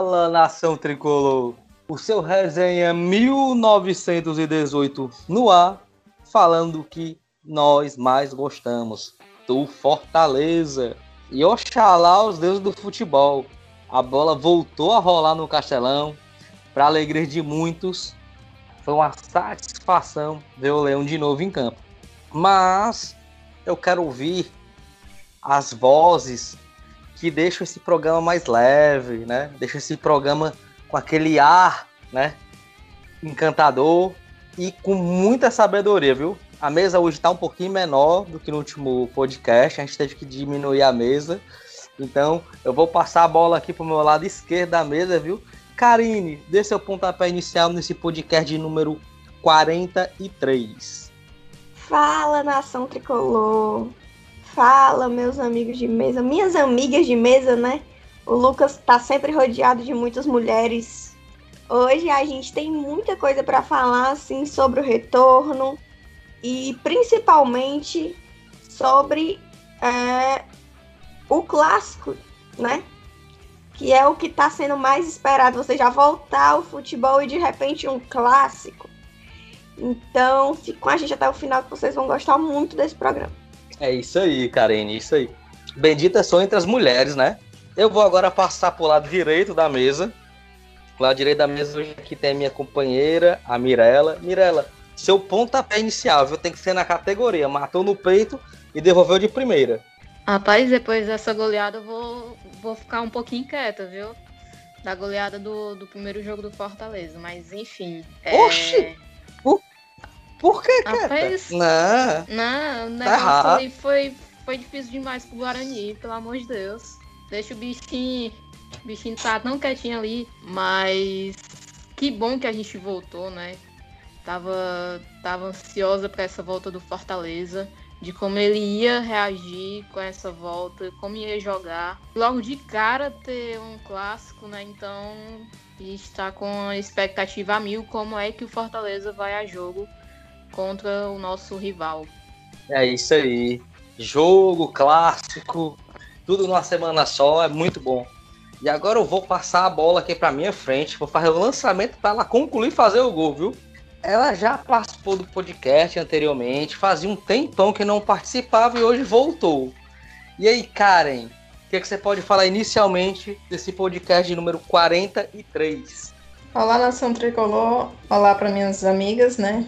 Fala, nação tricolor! O seu resenha 1918 no ar, falando do que nós mais gostamos, do Fortaleza. E oxalá os deuses do futebol. A bola voltou a rolar no Castelão, para alegria de muitos. Foi uma satisfação ver o Leão de novo em campo. Mas eu quero ouvir as vozes que deixam esse programa mais leve, né? Deixa esse programa com aquele ar, né? Encantador e com muita sabedoria, viu? A mesa hoje está um pouquinho menor do que no último podcast, a gente teve que diminuir a mesa. Então, eu vou passar a bola aqui para o meu lado esquerdo da mesa, viu? Karine, dê seu pontapé inicial nesse podcast de número 43. Fala, nação tricolor! Fala, meus amigos de mesa, minhas amigas de mesa, né? O Lucas tá sempre rodeado de muitas mulheres. Hoje a gente tem muita coisa para falar assim sobre o retorno e principalmente sobre é, o clássico, né? Que é o que está sendo mais esperado. Você já voltar ao futebol e de repente um clássico. Então, fique com a gente até o final que vocês vão gostar muito desse programa. É isso aí, Karine, isso aí. Bendita são entre as mulheres, né? Eu vou agora passar pro lado direito da mesa. O lado direito da mesa hoje aqui tem a minha companheira, a Mirella. Mirella, seu pontapé inicial, viu? Tem que ser na categoria. Matou no peito e devolveu de primeira. Rapaz, depois dessa goleada eu vou, vou ficar um pouquinho quieta, viu? Da goleada do, do primeiro jogo do Fortaleza. Mas enfim. É... Oxi! Por que, cara? Rapaz, não. Não, o tá negócio tá ali foi, foi difícil demais pro Guarani, pelo amor de Deus. Deixa o bichinho. O bichinho tá tão quietinho ali. Mas que bom que a gente voltou, né? Tava, tava ansiosa para essa volta do Fortaleza. De como ele ia reagir com essa volta, como ia jogar. Logo de cara ter um clássico, né? Então a gente está com a expectativa a mil como é que o Fortaleza vai a jogo contra o nosso rival. É isso aí. Jogo clássico, tudo numa semana só, é muito bom. E agora eu vou passar a bola aqui para minha frente, vou fazer o lançamento para ela concluir fazer o gol, viu? Ela já participou do podcast anteriormente, fazia um tempão que não participava e hoje voltou. E aí, Karen, o que, é que você pode falar inicialmente desse podcast de número 43? Olá, nação tricolor. Olá para minhas amigas, né?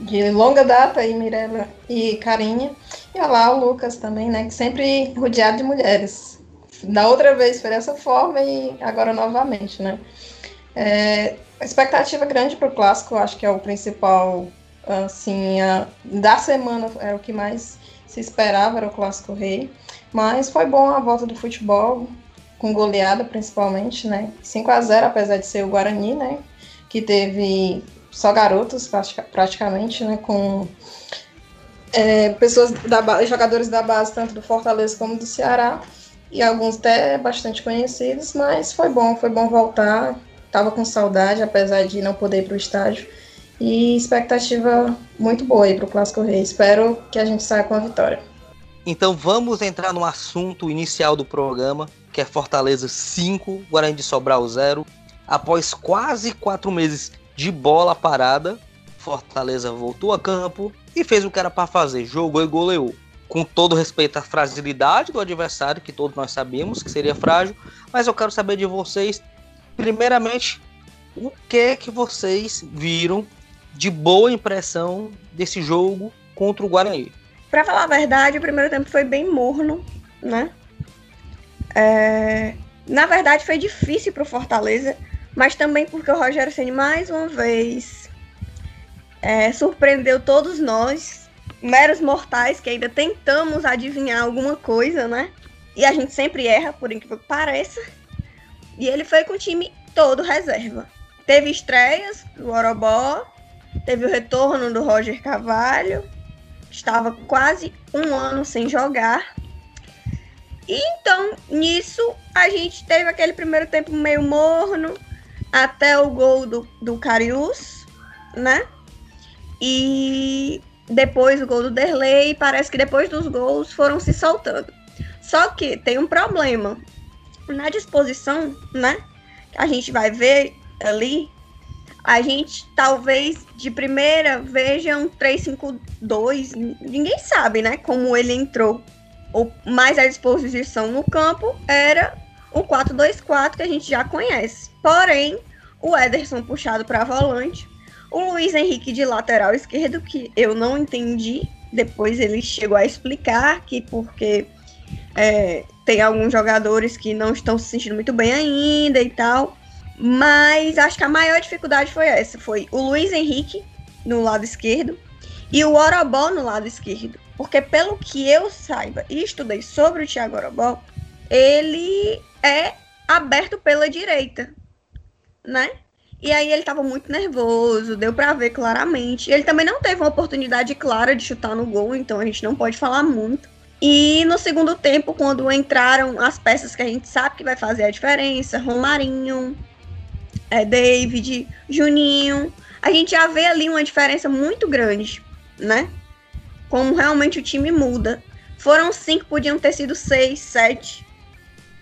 De longa data aí, Mirella e Carinha. E olha lá o Lucas também, né? Que sempre rodeado de mulheres. Da outra vez foi dessa forma e agora novamente, né? É, expectativa grande para o clássico, acho que é o principal, assim, a, da semana era o que mais se esperava, era o clássico rei. Mas foi bom a volta do futebol, com goleada principalmente, né? 5 a 0 apesar de ser o Guarani, né? Que teve só garotos praticamente, né, com é, pessoas da jogadores da base tanto do Fortaleza como do Ceará e alguns até bastante conhecidos, mas foi bom, foi bom voltar. Tava com saudade, apesar de não poder ir para o estádio. E expectativa muito boa aí para o Clássico Rei. Espero que a gente saia com a vitória. Então vamos entrar no assunto inicial do programa, que é Fortaleza 5, Guarani de Sobral 0. Após quase quatro meses de bola parada. Fortaleza voltou a campo e fez o que era para fazer, jogou e goleou. Com todo respeito à fragilidade do adversário, que todos nós sabíamos que seria frágil, mas eu quero saber de vocês, primeiramente, o que que vocês viram de boa impressão desse jogo contra o Guarani? Para falar a verdade, o primeiro tempo foi bem morno, né? É... Na verdade, foi difícil para o Fortaleza mas também porque o Rogério Ceni mais uma vez é, surpreendeu todos nós, meros mortais que ainda tentamos adivinhar alguma coisa, né? E a gente sempre erra, por incrível que pareça. E ele foi com o time todo reserva. Teve estreias do Orobó, teve o retorno do Roger Carvalho, estava quase um ano sem jogar. E então, nisso, a gente teve aquele primeiro tempo meio morno, até o gol do, do Carius, né? E depois o gol do Derlei, parece que depois dos gols foram se soltando. Só que tem um problema. Na disposição, né? a gente vai ver ali, a gente talvez de primeira veja um 3-5-2. Ninguém sabe, né? Como ele entrou. Ou mais à disposição no campo era o 4-2-4 que a gente já conhece. Porém, o Ederson puxado para volante, o Luiz Henrique de lateral esquerdo, que eu não entendi. Depois ele chegou a explicar que porque é, tem alguns jogadores que não estão se sentindo muito bem ainda e tal. Mas acho que a maior dificuldade foi essa: foi o Luiz Henrique no lado esquerdo e o Orobó no lado esquerdo. Porque, pelo que eu saiba e estudei sobre o Thiago Orobó, ele é aberto pela direita, né? E aí ele estava muito nervoso, deu para ver claramente. Ele também não teve uma oportunidade clara de chutar no gol, então a gente não pode falar muito. E no segundo tempo, quando entraram as peças que a gente sabe que vai fazer a diferença, Romarinho, é, David, Juninho, a gente já vê ali uma diferença muito grande, né? Como realmente o time muda. Foram cinco, podiam ter sido seis, sete.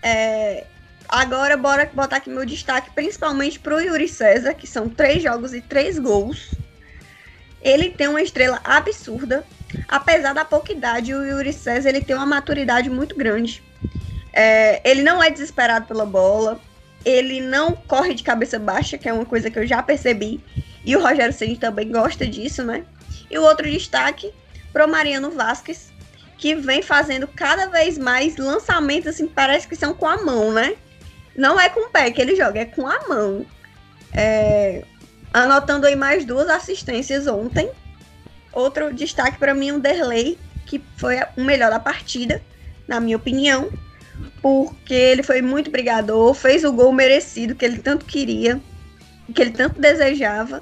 É, agora, bora botar aqui meu destaque, principalmente para o Yuri César, que são três jogos e três gols. Ele tem uma estrela absurda. Apesar da pouca idade, o Yuri César ele tem uma maturidade muito grande. É, ele não é desesperado pela bola. Ele não corre de cabeça baixa, que é uma coisa que eu já percebi. E o Rogério Ceni também gosta disso, né? E o outro destaque para o Mariano Vasquez, que vem fazendo cada vez mais lançamentos, assim, parece que são com a mão, né? Não é com o pé que ele joga, é com a mão. É, anotando aí mais duas assistências ontem. Outro destaque para mim, o Derley, que foi o melhor da partida, na minha opinião, porque ele foi muito brigador, fez o gol merecido que ele tanto queria, que ele tanto desejava,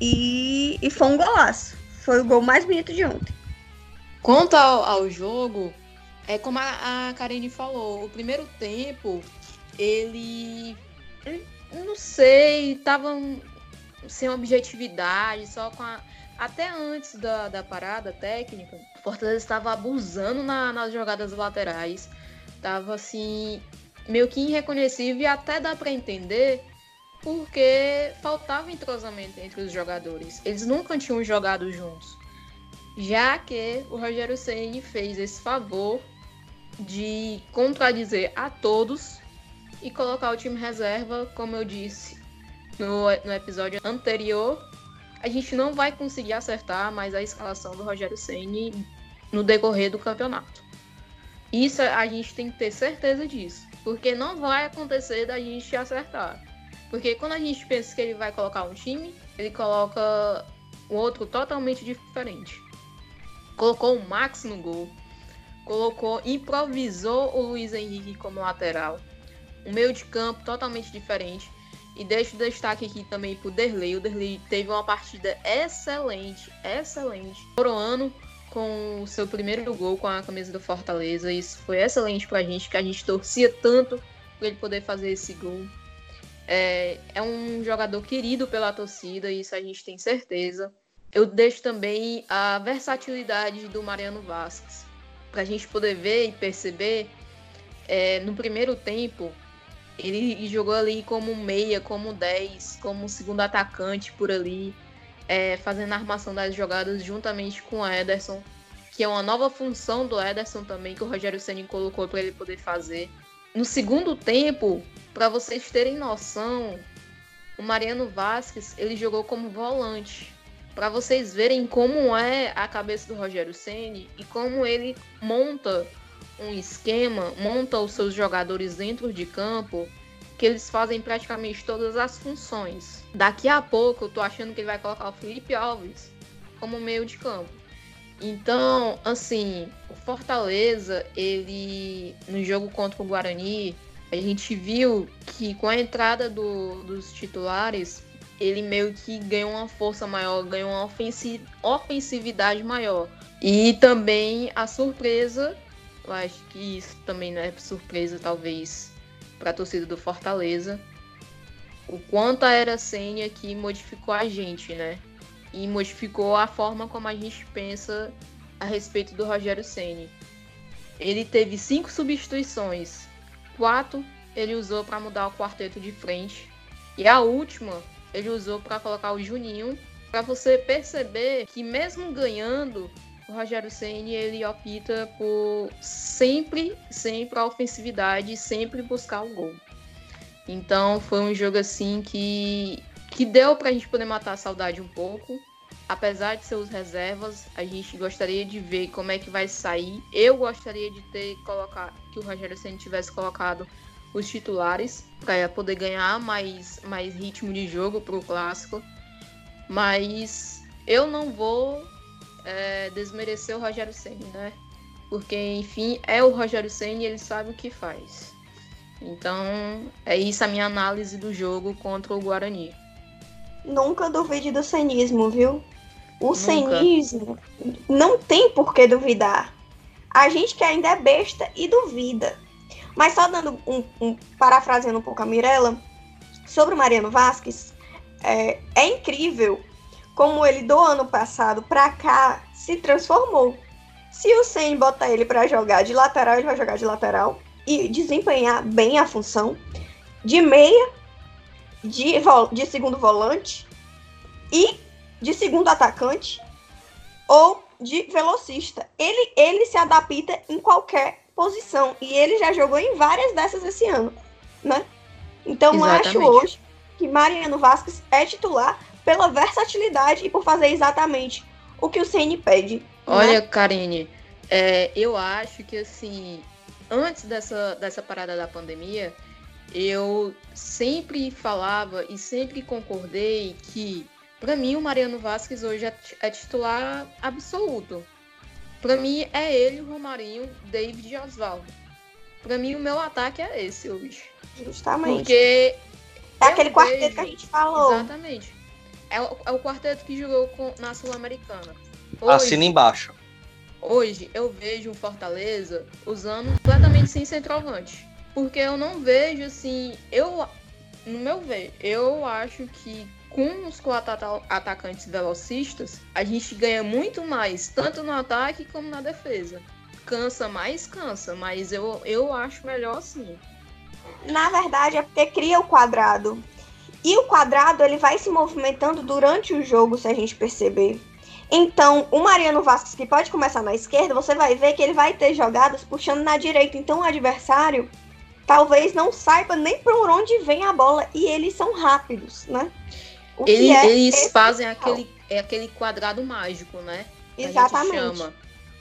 e, e foi um golaço. Foi o gol mais bonito de ontem. Quanto ao, ao jogo, é como a, a Karine falou, o primeiro tempo, ele. Não sei, tava sem objetividade, só com a. Até antes da, da parada técnica, o Fortaleza estava abusando na, nas jogadas laterais. Tava assim, meio que irreconhecível e até dá para entender porque faltava entrosamento entre os jogadores. Eles nunca tinham jogado juntos já que o Rogério Ceni fez esse favor de contradizer a todos e colocar o time reserva, como eu disse no, no episódio anterior. A gente não vai conseguir acertar mais a escalação do Rogério Ceni no decorrer do campeonato. Isso a gente tem que ter certeza disso, porque não vai acontecer da gente acertar. Porque quando a gente pensa que ele vai colocar um time, ele coloca um outro totalmente diferente colocou o Max no gol, colocou, improvisou o Luiz Henrique como lateral. Um meio de campo totalmente diferente. E deixo o destaque aqui também pro Derlei. O Derlei teve uma partida excelente, excelente. Coroando com o seu primeiro gol com a camisa do Fortaleza. Isso foi excelente pra gente, que a gente torcia tanto por ele poder fazer esse gol. É, é um jogador querido pela torcida, isso a gente tem certeza eu deixo também a versatilidade do Mariano Vasquez. Para a gente poder ver e perceber, é, no primeiro tempo, ele jogou ali como meia, como 10, como segundo atacante por ali, é, fazendo a armação das jogadas juntamente com o Ederson, que é uma nova função do Ederson também, que o Rogério Senna colocou para ele poder fazer. No segundo tempo, para vocês terem noção, o Mariano Vasquez ele jogou como volante para vocês verem como é a cabeça do Rogério Ceni e como ele monta um esquema, monta os seus jogadores dentro de campo, que eles fazem praticamente todas as funções. Daqui a pouco eu tô achando que ele vai colocar o Felipe Alves como meio de campo. Então, assim, o Fortaleza, ele no jogo contra o Guarani, a gente viu que com a entrada do, dos titulares, ele meio que ganhou uma força maior, ganhou uma ofensi ofensividade maior. E também a surpresa, eu acho que isso também não é surpresa, talvez, para a torcida do Fortaleza, o quanto a Era Senha que modificou a gente, né? E modificou a forma como a gente pensa a respeito do Rogério Ceni. Ele teve cinco substituições, quatro ele usou para mudar o quarteto de frente. E a última, ele usou para colocar o Juninho, para você perceber que mesmo ganhando, o Rogério Ceni ele opta por sempre, sempre a ofensividade, sempre buscar o gol. Então foi um jogo assim que que deu para a gente poder matar a saudade um pouco. Apesar de seus reservas, a gente gostaria de ver como é que vai sair. Eu gostaria de ter colocado que o Rogério Ceni tivesse colocado os titulares para poder ganhar mais, mais ritmo de jogo para o clássico. Mas eu não vou é, desmerecer o Rogério Senna, né? Porque, enfim, é o Rogério Senna e ele sabe o que faz. Então, é isso a minha análise do jogo contra o Guarani. Nunca duvide do cenismo, viu? O cenismo não tem por que duvidar. A gente que ainda é besta e duvida. Mas só dando um, um parafraseando um pouco a Mirella, sobre o Mariano Vasquez, é, é incrível como ele do ano passado para cá se transformou. Se o Sen botar ele para jogar de lateral, ele vai jogar de lateral e desempenhar bem a função de meia, de, de segundo volante e de segundo atacante ou de velocista. Ele, ele se adapta em qualquer posição. E ele já jogou em várias dessas esse ano, né? Então Exatamente. acho hoje que Mariano Vasquez é titular pela versatilidade e por fazer exatamente o que o Ceni pede. Né? Olha, né? Karine, é, eu acho que assim, antes dessa, dessa parada da pandemia, eu sempre falava e sempre concordei que, para mim, o Mariano Vasquez hoje é, é titular absoluto. Para mim é ele, o Romarinho, David e Oswaldo. Para mim o meu ataque é esse hoje. Justamente. Porque é aquele vejo... quarteto que a gente falou. Exatamente. É o, é o quarteto que jogou com, na Sul-Americana. Assina embaixo. Hoje eu vejo o Fortaleza usando completamente sem centroavante. Porque eu não vejo assim. Eu. No meu ver, eu acho que com os quatro atacantes velocistas, a gente ganha muito mais, tanto no ataque como na defesa. Cansa mais, cansa, mas eu, eu acho melhor assim. Na verdade, é porque cria o quadrado. E o quadrado ele vai se movimentando durante o jogo, se a gente perceber. Então, o Mariano Vasquez, que pode começar na esquerda, você vai ver que ele vai ter jogadas puxando na direita. Então, o adversário talvez não saiba nem por onde vem a bola. E eles são rápidos, né? Ele, é eles fazem aquele, é aquele quadrado mágico, né? Exatamente. A gente chama.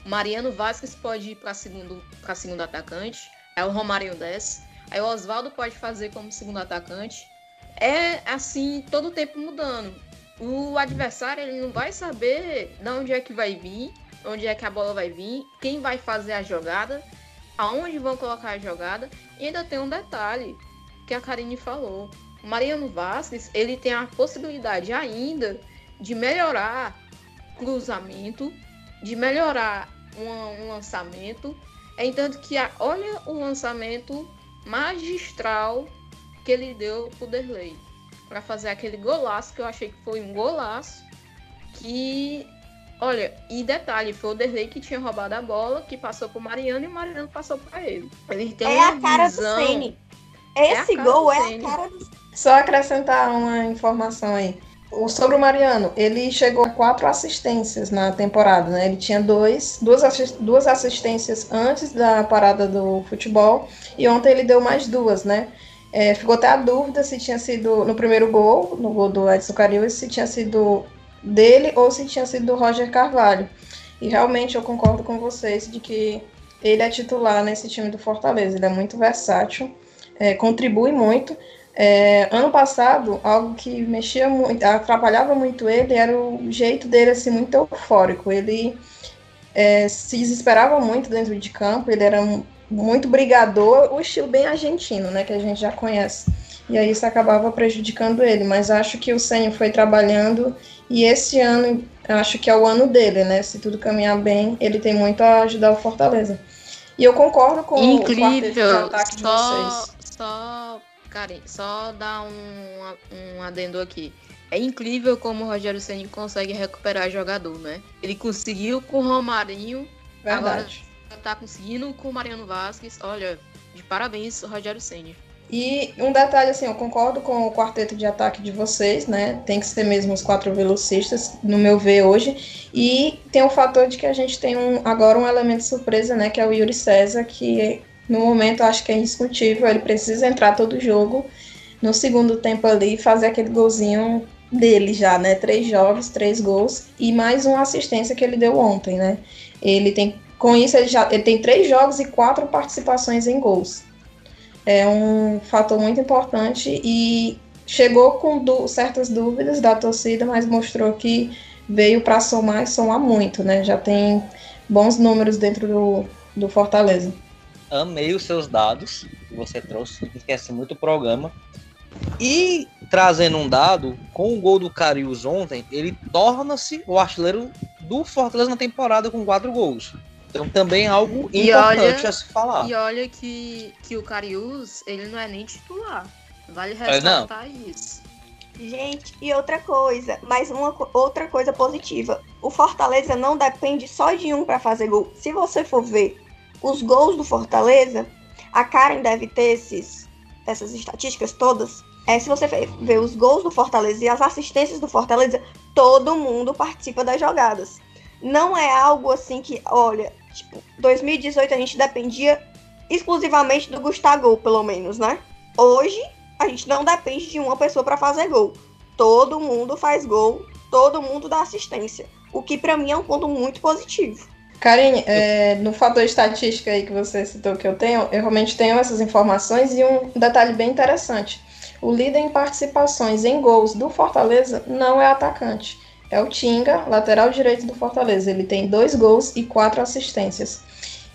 Mariano Vasquez pode ir para segundo, para segundo atacante. Aí o Romário desce. Aí o Oswaldo pode fazer como segundo atacante. É assim, todo o tempo mudando. O adversário ele não vai saber de onde é que vai vir, onde é que a bola vai vir, quem vai fazer a jogada, aonde vão colocar a jogada. E ainda tem um detalhe que a Karine falou. O Mariano Vasquez, ele tem a possibilidade ainda de melhorar cruzamento, de melhorar um, um lançamento. É entanto que a, olha o lançamento magistral que ele deu pro Derlei para fazer aquele golaço que eu achei que foi um golaço que olha e detalhe foi o Derlei que tinha roubado a bola que passou pro Mariano e o Mariano passou para ele. Ele tem é a cara visão... do Ceni esse é gol é a cara do só acrescentar uma informação aí. O, sobre o Mariano, ele chegou a quatro assistências na temporada, né? Ele tinha dois, duas, assist, duas assistências antes da parada do futebol e ontem ele deu mais duas, né? É, ficou até a dúvida se tinha sido no primeiro gol, no gol do Edson Carilho, se tinha sido dele ou se tinha sido do Roger Carvalho. E realmente eu concordo com vocês de que ele é titular nesse time do Fortaleza. Ele é muito versátil, é, contribui muito. É, ano passado, algo que mexia muito, atrapalhava muito ele era o jeito dele assim, muito eufórico. Ele é, se desesperava muito dentro de campo, ele era muito brigador, o estilo bem argentino, né, que a gente já conhece. E aí isso acabava prejudicando ele, mas acho que o Senhor foi trabalhando e esse ano acho que é o ano dele, né? Se tudo caminhar bem, ele tem muito a ajudar o Fortaleza. E eu concordo com Incrível. o ataque de vocês. Só Karen, só dar um, um adendo aqui. É incrível como o Rogério Ceni consegue recuperar jogador, né? Ele conseguiu com o Romarinho, Verdade. agora tá conseguindo com o Mariano Vasquez. Olha, de parabéns, Rogério Ceni. E um detalhe, assim, eu concordo com o quarteto de ataque de vocês, né? Tem que ser mesmo os quatro velocistas, no meu ver hoje. E tem o fator de que a gente tem um, agora um elemento surpresa, né? Que é o Yuri César, que no momento acho que é indiscutível. Ele precisa entrar todo jogo no segundo tempo ali fazer aquele golzinho dele já, né? Três jogos, três gols e mais uma assistência que ele deu ontem, né? Ele tem, com isso, ele já ele tem três jogos e quatro participações em gols é um fator muito importante e chegou com certas dúvidas da torcida, mas mostrou que veio para somar e somar muito, né? Já tem bons números dentro do, do Fortaleza. Amei os seus dados que você trouxe, esquece muito o programa. E trazendo um dado, com o gol do Carius ontem, ele torna-se o artilheiro do Fortaleza na temporada com quatro gols. Então também é algo e importante olha, a se falar. E olha que, que o Carius, ele não é nem titular. Vale ressaltar é, isso. Gente, e outra coisa, mais uma outra coisa positiva. O Fortaleza não depende só de um para fazer gol. Se você for ver os gols do Fortaleza, a Karen deve ter esses, essas estatísticas todas. É, se você ver os gols do Fortaleza e as assistências do Fortaleza, todo mundo participa das jogadas. Não é algo assim que, olha, Tipo, 2018 a gente dependia exclusivamente do Gustavo, pelo menos, né? Hoje a gente não depende de uma pessoa para fazer gol. Todo mundo faz gol, todo mundo dá assistência. O que para mim é um ponto muito positivo. Karine, é, no fator estatística aí que você citou que eu tenho, eu realmente tenho essas informações e um detalhe bem interessante. O líder em participações em gols do Fortaleza não é atacante é o Tinga, lateral direito do Fortaleza. Ele tem dois gols e quatro assistências.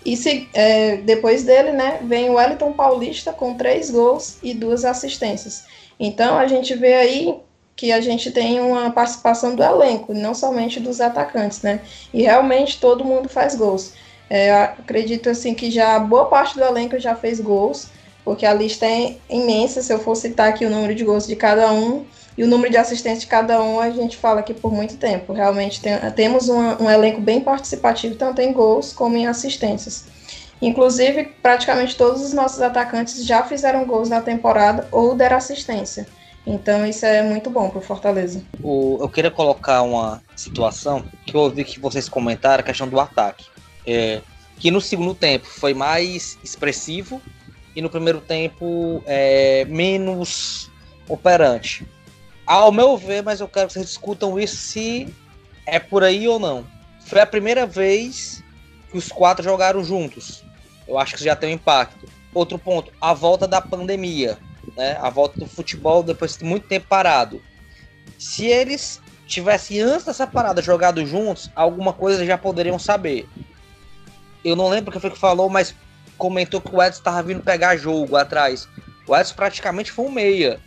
E se, é, depois dele, né, vem o Wellington Paulista com três gols e duas assistências. Então a gente vê aí que a gente tem uma participação do elenco, não somente dos atacantes, né? E realmente todo mundo faz gols. É, acredito assim que já boa parte do elenco já fez gols, porque a lista é imensa. Se eu for citar aqui o número de gols de cada um, e o número de assistentes de cada um a gente fala aqui por muito tempo. Realmente tem, temos um, um elenco bem participativo, tanto em gols como em assistências. Inclusive, praticamente todos os nossos atacantes já fizeram gols na temporada ou deram assistência. Então isso é muito bom para o Fortaleza. Eu queria colocar uma situação que eu ouvi que vocês comentaram, a questão do ataque. É, que no segundo tempo foi mais expressivo e no primeiro tempo é, menos operante. Ao meu ver, mas eu quero que vocês discutam isso se é por aí ou não. Foi a primeira vez que os quatro jogaram juntos. Eu acho que já tem um impacto. Outro ponto, a volta da pandemia, né? A volta do futebol depois de muito tempo parado. Se eles tivessem antes dessa parada jogado juntos, alguma coisa já poderiam saber. Eu não lembro o que foi que falou, mas comentou que o Edson estava vindo pegar jogo atrás. O Edson praticamente foi um meia.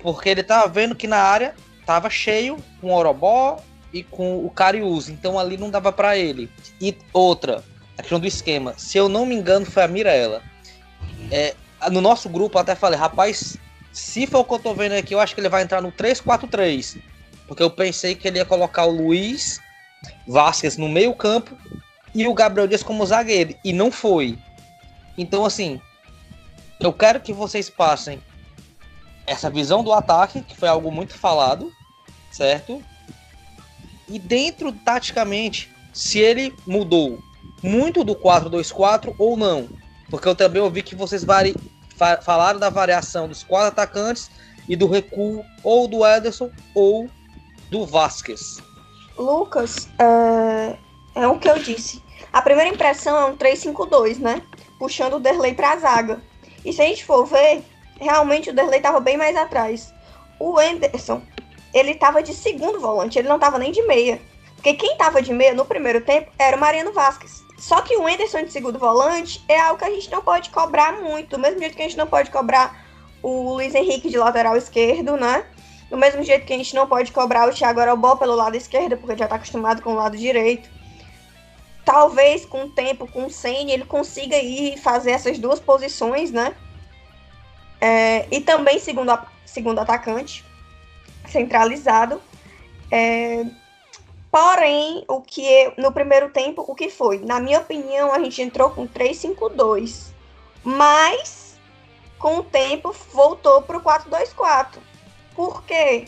Porque ele tava vendo que na área tava cheio com o Orobó e com o Cariús. Então ali não dava para ele. E outra, a questão do esquema. Se eu não me engano, foi a Mirella. É, no nosso grupo, até falei, rapaz, se for o que eu tô vendo aqui, eu acho que ele vai entrar no 3-4-3. Porque eu pensei que ele ia colocar o Luiz Vasquez no meio-campo e o Gabriel Dias como zagueiro. E não foi. Então, assim, eu quero que vocês passem essa visão do ataque, que foi algo muito falado, certo? E dentro, taticamente, se ele mudou muito do 4-2-4 ou não. Porque eu também ouvi que vocês vari... falaram da variação dos quatro atacantes e do recuo ou do Ederson ou do Vasquez. Lucas, é, é o que eu disse. A primeira impressão é um 3-5-2, né? Puxando o Derlei para a zaga. E se a gente for ver, realmente o Derlei estava bem mais atrás. O Anderson, ele estava de segundo volante, ele não estava nem de meia. Porque quem estava de meia no primeiro tempo era o Mariano Vasquez. Só que o Anderson de segundo volante é algo que a gente não pode cobrar muito. Do mesmo jeito que a gente não pode cobrar o Luiz Henrique de lateral esquerdo, né? Do mesmo jeito que a gente não pode cobrar o Thiago Arobó pelo lado esquerdo, porque já está acostumado com o lado direito. Talvez com o tempo, com o Senna, ele consiga ir fazer essas duas posições, né? É, e também segundo, segundo atacante, centralizado. É, porém, o que no primeiro tempo, o que foi? Na minha opinião, a gente entrou com 3-5-2. Mas com o tempo voltou para o 4-2-4. Por quê?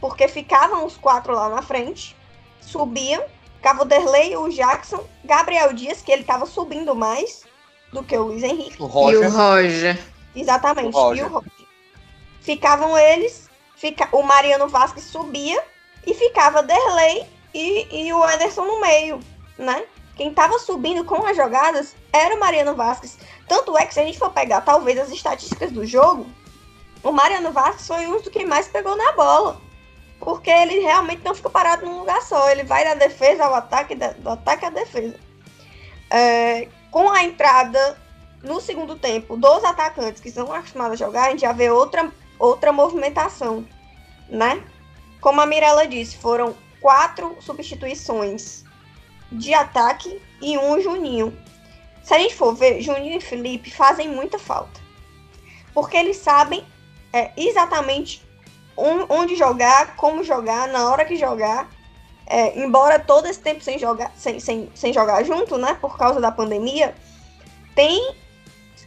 Porque ficavam os quatro lá na frente, subiam, ficava o Derlei, o Jackson, Gabriel Dias, que ele estava subindo mais do que o Luiz Henrique. O Roger. E o Roger. Exatamente, o Roger. e o Roger. Ficavam eles, fica, o Mariano Vasquez subia e ficava Derlei e, e o Ederson no meio, né? Quem estava subindo com as jogadas era o Mariano Vasquez. Tanto é que se a gente for pegar talvez as estatísticas do jogo, o Mariano Vasquez foi um dos que mais pegou na bola. Porque ele realmente não fica parado num lugar só. Ele vai da defesa ao ataque, do ataque à defesa. É, com a entrada no segundo tempo dos atacantes que são acostumados a jogar, a gente já vê outra, outra movimentação, né? Como a Mirella disse, foram quatro substituições de ataque e um Juninho. Se a gente for ver, Juninho e Felipe fazem muita falta. Porque eles sabem é, exatamente onde jogar, como jogar, na hora que jogar. É, embora todo esse tempo sem jogar, sem, sem, sem jogar junto, né? Por causa da pandemia, tem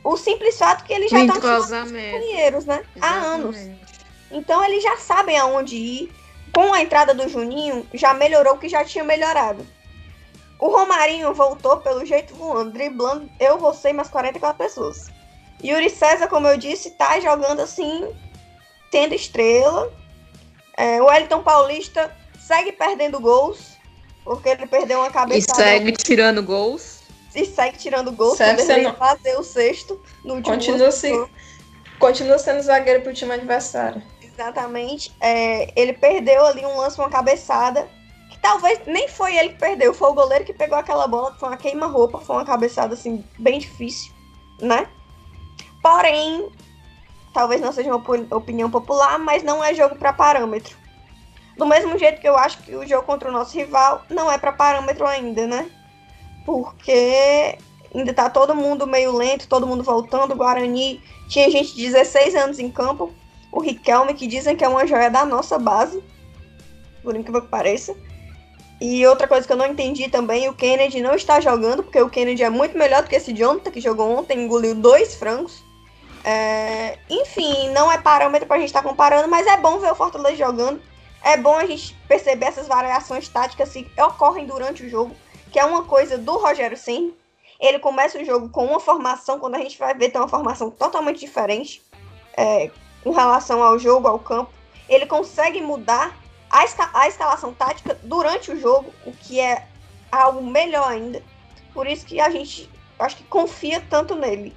o simples fato que eles já estão companheiros, né? Exatamente. Há anos. Então eles já sabem aonde ir. Com a entrada do Juninho, já melhorou o que já tinha melhorado. O Romarinho voltou pelo jeito voando, driblando eu, você e mais 44 pessoas. Yuri César, como eu disse, tá jogando assim, tendo estrela. É, o Elton Paulista segue perdendo gols, porque ele perdeu uma cabeça. E segue tirando gols. E segue tirando gols, Serve sendo... fazer o sexto no último continua, se... continua sendo zagueiro pro time adversário. Exatamente. É, ele perdeu ali um lance, uma cabeçada talvez nem foi ele que perdeu, foi o goleiro que pegou aquela bola, foi uma queima-roupa, foi uma cabeçada assim, bem difícil, né? Porém, talvez não seja uma opinião popular, mas não é jogo para parâmetro. Do mesmo jeito que eu acho que o jogo contra o nosso rival não é para parâmetro ainda, né? Porque ainda tá todo mundo meio lento, todo mundo voltando. O Guarani tinha gente de 16 anos em campo. O Riquelme, que dizem que é uma joia da nossa base, por incrível que pareça. E outra coisa que eu não entendi também, o Kennedy não está jogando, porque o Kennedy é muito melhor do que esse Jonathan, que jogou ontem, engoliu dois frangos. É, enfim, não é parâmetro para a gente estar tá comparando, mas é bom ver o Fortaleza jogando. É bom a gente perceber essas variações táticas que ocorrem durante o jogo, que é uma coisa do Rogério Senna. Ele começa o jogo com uma formação, quando a gente vai ver, tem uma formação totalmente diferente é, com relação ao jogo, ao campo. Ele consegue mudar a, esca a escalação tática durante o jogo, o que é algo melhor ainda. Por isso que a gente acho que confia tanto nele.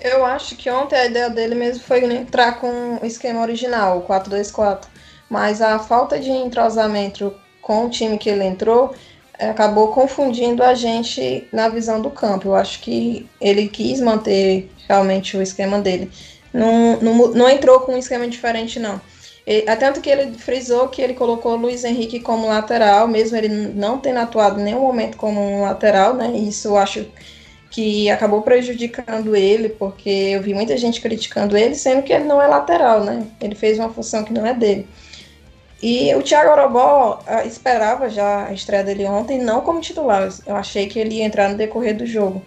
Eu acho que ontem a ideia dele mesmo foi entrar com o esquema original, o 4-2-4. Mas a falta de entrosamento com o time que ele entrou eh, acabou confundindo a gente na visão do campo. Eu acho que ele quis manter realmente o esquema dele. Não, não, não entrou com um esquema diferente, não. E, tanto que ele frisou que ele colocou Luiz Henrique como lateral, mesmo ele não tendo atuado em nenhum momento como um lateral, né? Isso eu acho que acabou prejudicando ele, porque eu vi muita gente criticando ele, sendo que ele não é lateral, né? Ele fez uma função que não é dele. E o Thiago Orobó uh, esperava já a estreia dele ontem, não como titular. Eu achei que ele ia entrar no decorrer do jogo.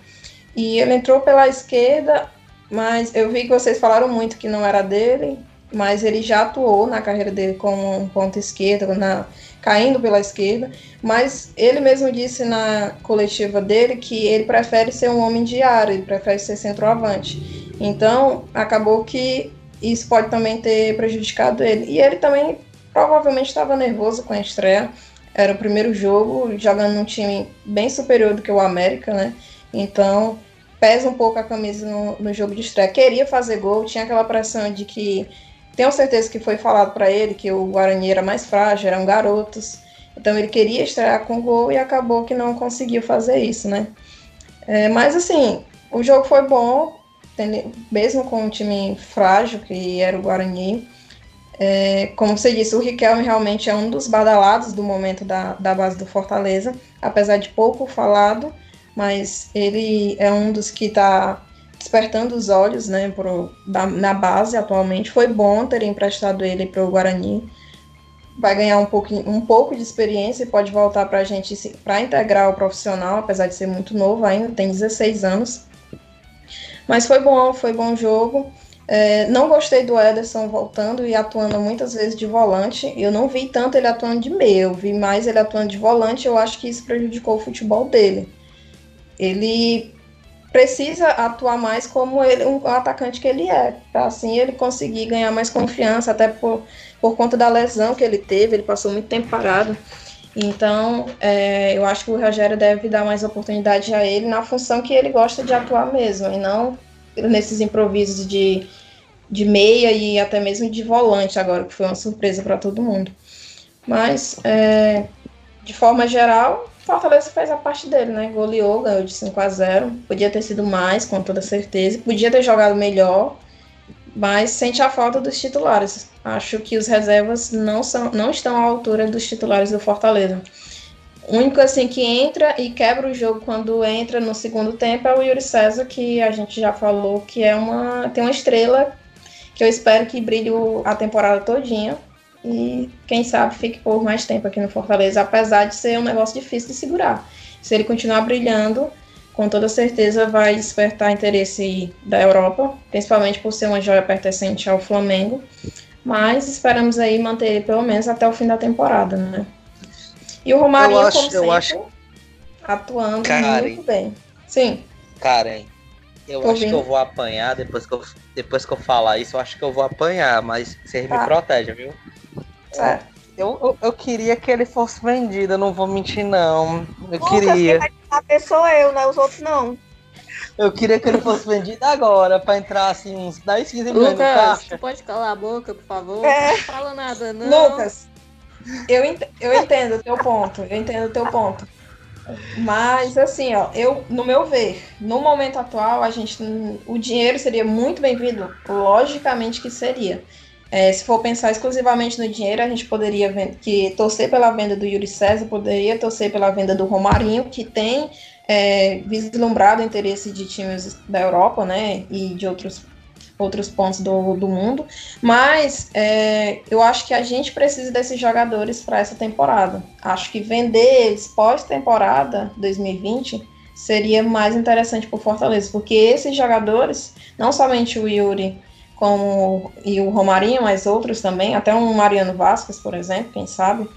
E ele entrou pela esquerda, mas eu vi que vocês falaram muito que não era dele mas ele já atuou na carreira dele como um ponta esquerda, na, caindo pela esquerda, mas ele mesmo disse na coletiva dele que ele prefere ser um homem de área, ele prefere ser centroavante. Então, acabou que isso pode também ter prejudicado ele. E ele também provavelmente estava nervoso com a estreia. Era o primeiro jogo, jogando num time bem superior do que o América, né? Então, pesa um pouco a camisa no, no jogo de estreia. Queria fazer gol, tinha aquela pressão de que tenho certeza que foi falado para ele que o Guarani era mais frágil, eram garotos. Então ele queria estrear com gol e acabou que não conseguiu fazer isso, né? É, mas assim, o jogo foi bom, mesmo com um time frágil que era o Guarani. É, como você disse, o Riquelme realmente é um dos badalados do momento da, da base do Fortaleza, apesar de pouco falado, mas ele é um dos que está despertando os olhos né, pro, da, na base atualmente. Foi bom ter emprestado ele para o Guarani. Vai ganhar um, pouco um pouco de experiência e pode voltar para a gente para integrar o profissional, apesar de ser muito novo ainda, tem 16 anos. Mas foi bom, foi bom jogo. É, não gostei do Ederson voltando e atuando muitas vezes de volante. Eu não vi tanto ele atuando de meio, vi mais ele atuando de volante. Eu acho que isso prejudicou o futebol dele. Ele precisa atuar mais como ele, um atacante que ele é, para assim ele conseguir ganhar mais confiança, até por, por conta da lesão que ele teve. Ele passou muito tempo parado. Então, é, eu acho que o Rogério deve dar mais oportunidade a ele na função que ele gosta de atuar mesmo, e não nesses improvisos de, de meia e até mesmo de volante agora, que foi uma surpresa para todo mundo. Mas, é, de forma geral, Fortaleza fez a parte dele, né? Goleou, ganhou de 5 a 0 Podia ter sido mais, com toda certeza. Podia ter jogado melhor, mas sente a falta dos titulares. Acho que os reservas não, são, não estão à altura dos titulares do Fortaleza. O único assim que entra e quebra o jogo quando entra no segundo tempo é o Yuri César, que a gente já falou que é uma tem uma estrela que eu espero que brilhe a temporada todinha e quem sabe fique por mais tempo aqui no Fortaleza, apesar de ser um negócio difícil de segurar. Se ele continuar brilhando, com toda certeza vai despertar interesse da Europa, principalmente por ser uma joia pertencente ao Flamengo. Mas esperamos aí manter ele pelo menos até o fim da temporada, né? E o Romarinho, eu acho, como sempre, acho... atuando Karen, muito bem. Sim. Karen, eu Tô acho que eu vou apanhar depois que eu, depois que eu falar isso, eu acho que eu vou apanhar, mas vocês tá. me protegem, viu? É. Eu, eu, eu, queria que ele fosse vendido, eu não vou mentir, não. Eu Lucas, queria. A pessoa é eu, né? Os outros não. Eu queria que ele fosse vendido agora, pra entrar assim uns 10, 15 milhões Lucas, no caixa. pode calar a boca, por favor? É. Não fala nada, não. Lucas, eu, ent eu entendo o teu ponto, eu entendo o teu ponto. Mas assim, ó, eu, no meu ver, no momento atual, a gente, o dinheiro seria muito bem-vindo, logicamente que seria. É, se for pensar exclusivamente no dinheiro, a gente poderia que torcer pela venda do Yuri César, poderia torcer pela venda do Romarinho, que tem é, vislumbrado interesse de times da Europa, né, e de outros outros pontos do, do mundo, mas é, eu acho que a gente precisa desses jogadores para essa temporada. Acho que vender eles pós-temporada 2020 seria mais interessante para o Fortaleza, porque esses jogadores, não somente o Yuri como, e o Romarinho, mas outros também, até um Mariano Vasquez, por exemplo, quem sabe,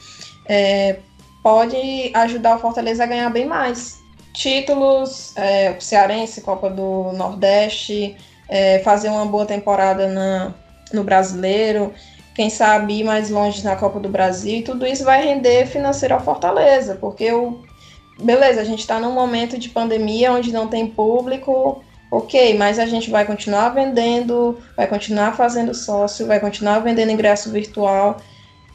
é, pode ajudar o Fortaleza a ganhar bem mais. Títulos, é, Cearense, Copa do Nordeste, é, fazer uma boa temporada na, no brasileiro, quem sabe ir mais longe na Copa do Brasil, e tudo isso vai render financeiro ao Fortaleza, porque o. Beleza, a gente está num momento de pandemia onde não tem público, ok, mas a gente vai continuar vendendo, vai continuar fazendo sócio, vai continuar vendendo ingresso virtual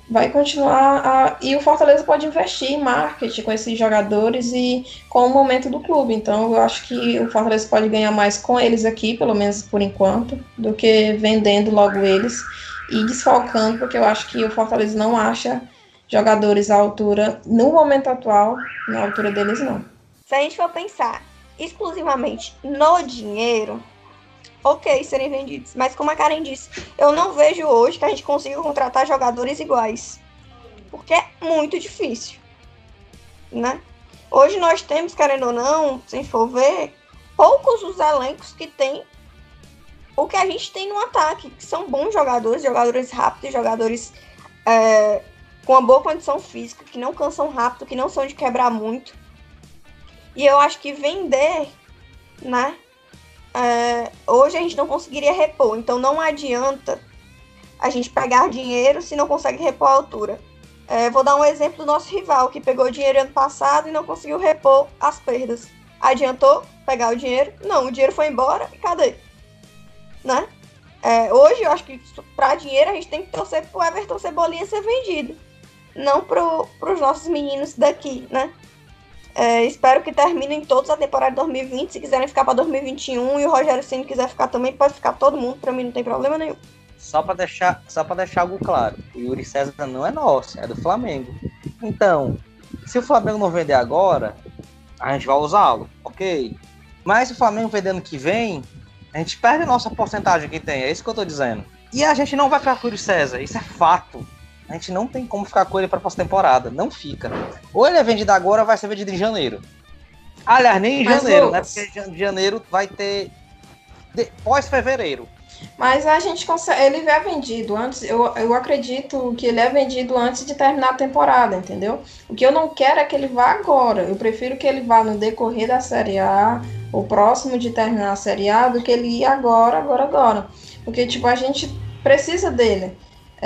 vai continuar a, e o Fortaleza pode investir em marketing com esses jogadores e com o momento do clube. Então eu acho que o Fortaleza pode ganhar mais com eles aqui, pelo menos por enquanto, do que vendendo logo eles e desfalcando, porque eu acho que o Fortaleza não acha jogadores à altura no momento atual, na altura deles não. Se a gente for pensar exclusivamente no dinheiro, ok serem vendidos. Mas como a Karen disse, eu não vejo hoje que a gente consiga contratar jogadores iguais. Porque é muito difícil. Né? Hoje nós temos, querendo ou não, se for ver, poucos os elencos que tem o que a gente tem no ataque, que são bons jogadores, jogadores rápidos, jogadores é, com uma boa condição física, que não cansam rápido, que não são de quebrar muito. E eu acho que vender, né, é, hoje a gente não conseguiria repor. Então não adianta a gente pegar dinheiro se não consegue repor a altura. É, vou dar um exemplo do nosso rival, que pegou dinheiro ano passado e não conseguiu repor as perdas. Adiantou pegar o dinheiro? Não, o dinheiro foi embora e cadê? Né? É, hoje eu acho que para dinheiro a gente tem que torcer pro Everton Cebolinha ser vendido. Não pro, pros nossos meninos daqui, né? É, espero que terminem todos a temporada de 2020. Se quiserem ficar para 2021 e o Rogério Ceni quiser ficar também, pode ficar todo mundo. Para mim não tem problema nenhum. Só para deixar, só para deixar algo claro, o Yuri César não é nosso, é do Flamengo. Então, se o Flamengo não vender agora, a gente vai usá-lo, ok? Mas se o Flamengo vender ano que vem, a gente perde a nossa porcentagem que tem. É isso que eu tô dizendo. E a gente não vai com o Yuri César, isso é fato. A gente não tem como ficar com ele para pós-temporada. Não fica. Ou ele é vendido agora ou vai ser vendido em janeiro. Aliás, nem em Mas janeiro, né? Porque em janeiro vai ter. De... Pós-fevereiro. Mas a gente consegue. Ele é vendido antes. Eu, eu acredito que ele é vendido antes de terminar a temporada, entendeu? O que eu não quero é que ele vá agora. Eu prefiro que ele vá no decorrer da Série A, o próximo de terminar a Série A, do que ele ir agora, agora, agora. Porque, tipo, a gente precisa dele.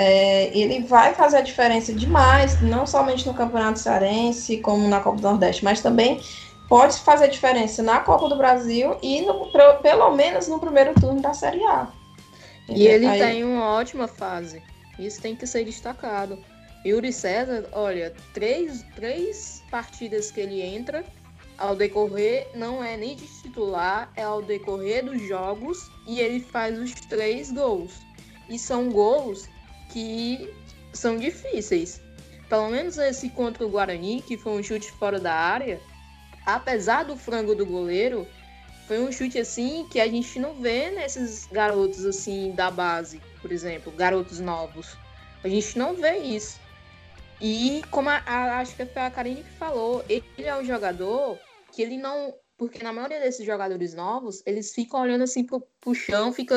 É, ele vai fazer a diferença demais, não somente no Campeonato Cearense, como na Copa do Nordeste, mas também pode fazer diferença na Copa do Brasil e no, pelo menos no primeiro turno da Série A. E ele Aí... tem uma ótima fase. Isso tem que ser destacado. Yuri César, olha, três, três partidas que ele entra, ao decorrer, não é nem de titular, é ao decorrer dos jogos e ele faz os três gols. E são gols que são difíceis. Pelo menos esse contra o Guarani, que foi um chute fora da área, apesar do frango do goleiro, foi um chute assim que a gente não vê nesses garotos assim da base, por exemplo, garotos novos. A gente não vê isso. E como a, a, acho que foi a Karine que falou, ele é um jogador que ele não. Porque na maioria desses jogadores novos, eles ficam olhando assim pro, pro chão, fica.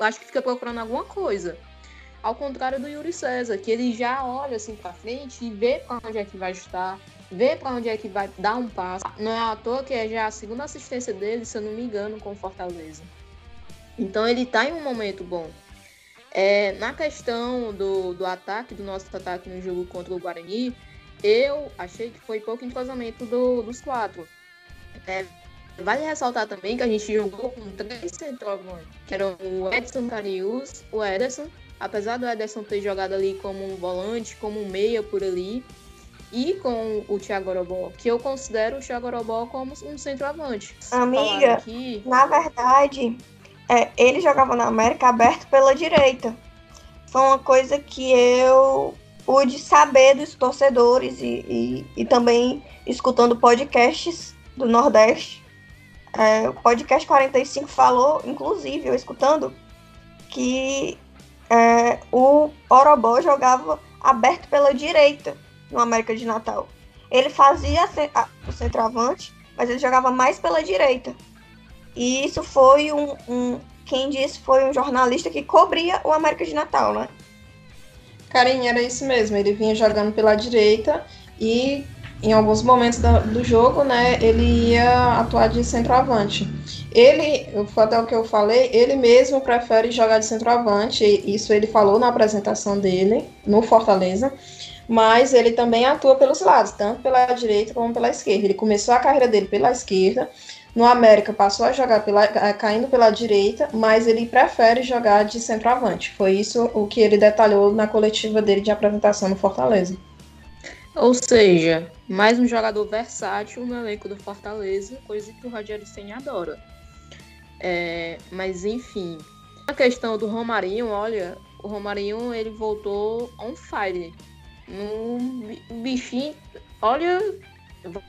Acho que fica procurando alguma coisa. Ao contrário do Yuri César, que ele já olha assim para frente e vê para onde é que vai ajustar, vê para onde é que vai dar um passo. Não é à toa que é já a segunda assistência dele, se eu não me engano, com Fortaleza. Então ele está em um momento bom. É, na questão do, do ataque, do nosso ataque no jogo contra o Guarani, eu achei que foi pouco entrosamento do, dos quatro. É, vale ressaltar também que a gente jogou com três centroavantes, que eram o Edson Carius, o Ederson, apesar do Ederson ter jogado ali como um volante, como um meia por ali, e com o Thiago Orobó, que eu considero o Thiago Orobó como um centroavante. Amiga, aqui... na verdade, é, ele jogava na América aberto pela direita. Foi uma coisa que eu pude saber dos torcedores e, e, e também escutando podcasts do Nordeste. É, o podcast 45 falou, inclusive, eu escutando, que é, o Orobó jogava aberto pela direita no América de Natal. Ele fazia o centroavante, mas ele jogava mais pela direita. E isso foi um, um, Quem disse foi um jornalista que cobria o América de Natal, né? Carinha, era isso mesmo. Ele vinha jogando pela direita e em alguns momentos do, jogo, né, ele ia atuar de centroavante. Ele, até o que eu falei, ele mesmo prefere jogar de centroavante, isso ele falou na apresentação dele no Fortaleza mas ele também atua pelos lados, tanto pela direita como pela esquerda. Ele começou a carreira dele pela esquerda, no América passou a jogar pela, caindo pela direita, mas ele prefere jogar de centroavante. Foi isso o que ele detalhou na coletiva dele de apresentação no Fortaleza. Ou seja, mais um jogador versátil no elenco do Fortaleza, coisa que o Rogério Senna adora. É, mas enfim, a questão do Romarinho, olha, o Romarinho ele voltou on fire no bichinho, olha,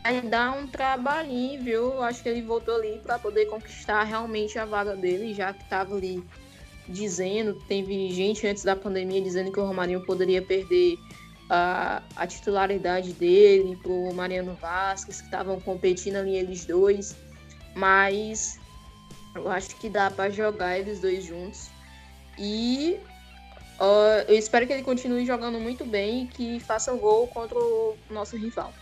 vai dar um trabalhinho, viu? Acho que ele voltou ali para poder conquistar realmente a vaga dele, já que estava ali dizendo, teve gente antes da pandemia dizendo que o Romarinho poderia perder a, a titularidade dele pro Mariano Vasquez, que estavam competindo ali eles dois, mas eu acho que dá para jogar eles dois juntos. E Uh, eu espero que ele continue jogando muito bem e que faça o gol contra o nosso rival.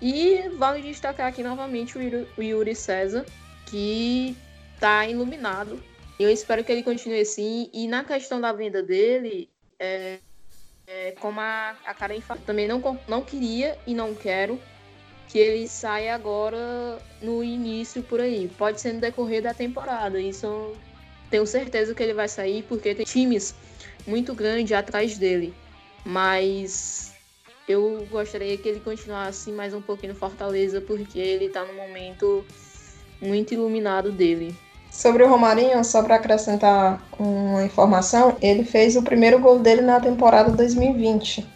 E vale destacar aqui novamente o Yuri, o Yuri César, que está iluminado. Eu espero que ele continue assim. E na questão da venda dele, é, é, como a, a Karen também não, não queria e não quero que ele saia agora no início por aí. Pode ser no decorrer da temporada. Isso tenho certeza que ele vai sair, porque tem times muito grande atrás dele. Mas eu gostaria que ele continuasse mais um pouquinho no Fortaleza, porque ele está no momento muito iluminado dele. Sobre o Romarinho, só para acrescentar uma informação, ele fez o primeiro gol dele na temporada 2020.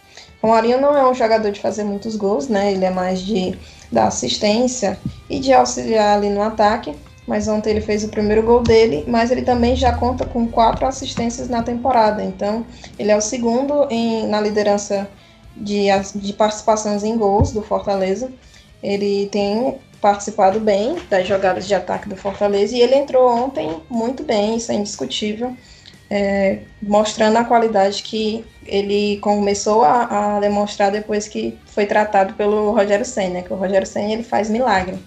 O Romarinho não é um jogador de fazer muitos gols, né? Ele é mais de dar assistência e de auxiliar ali no ataque mas ontem ele fez o primeiro gol dele, mas ele também já conta com quatro assistências na temporada. Então, ele é o segundo em, na liderança de, de participações em gols do Fortaleza. Ele tem participado bem das jogadas de ataque do Fortaleza e ele entrou ontem muito bem, isso é indiscutível. é, mostrando a qualidade que ele começou a, a, demonstrar depois que foi tratado pelo Rogério Senna, né? que o Rogério Senna ele faz milagre.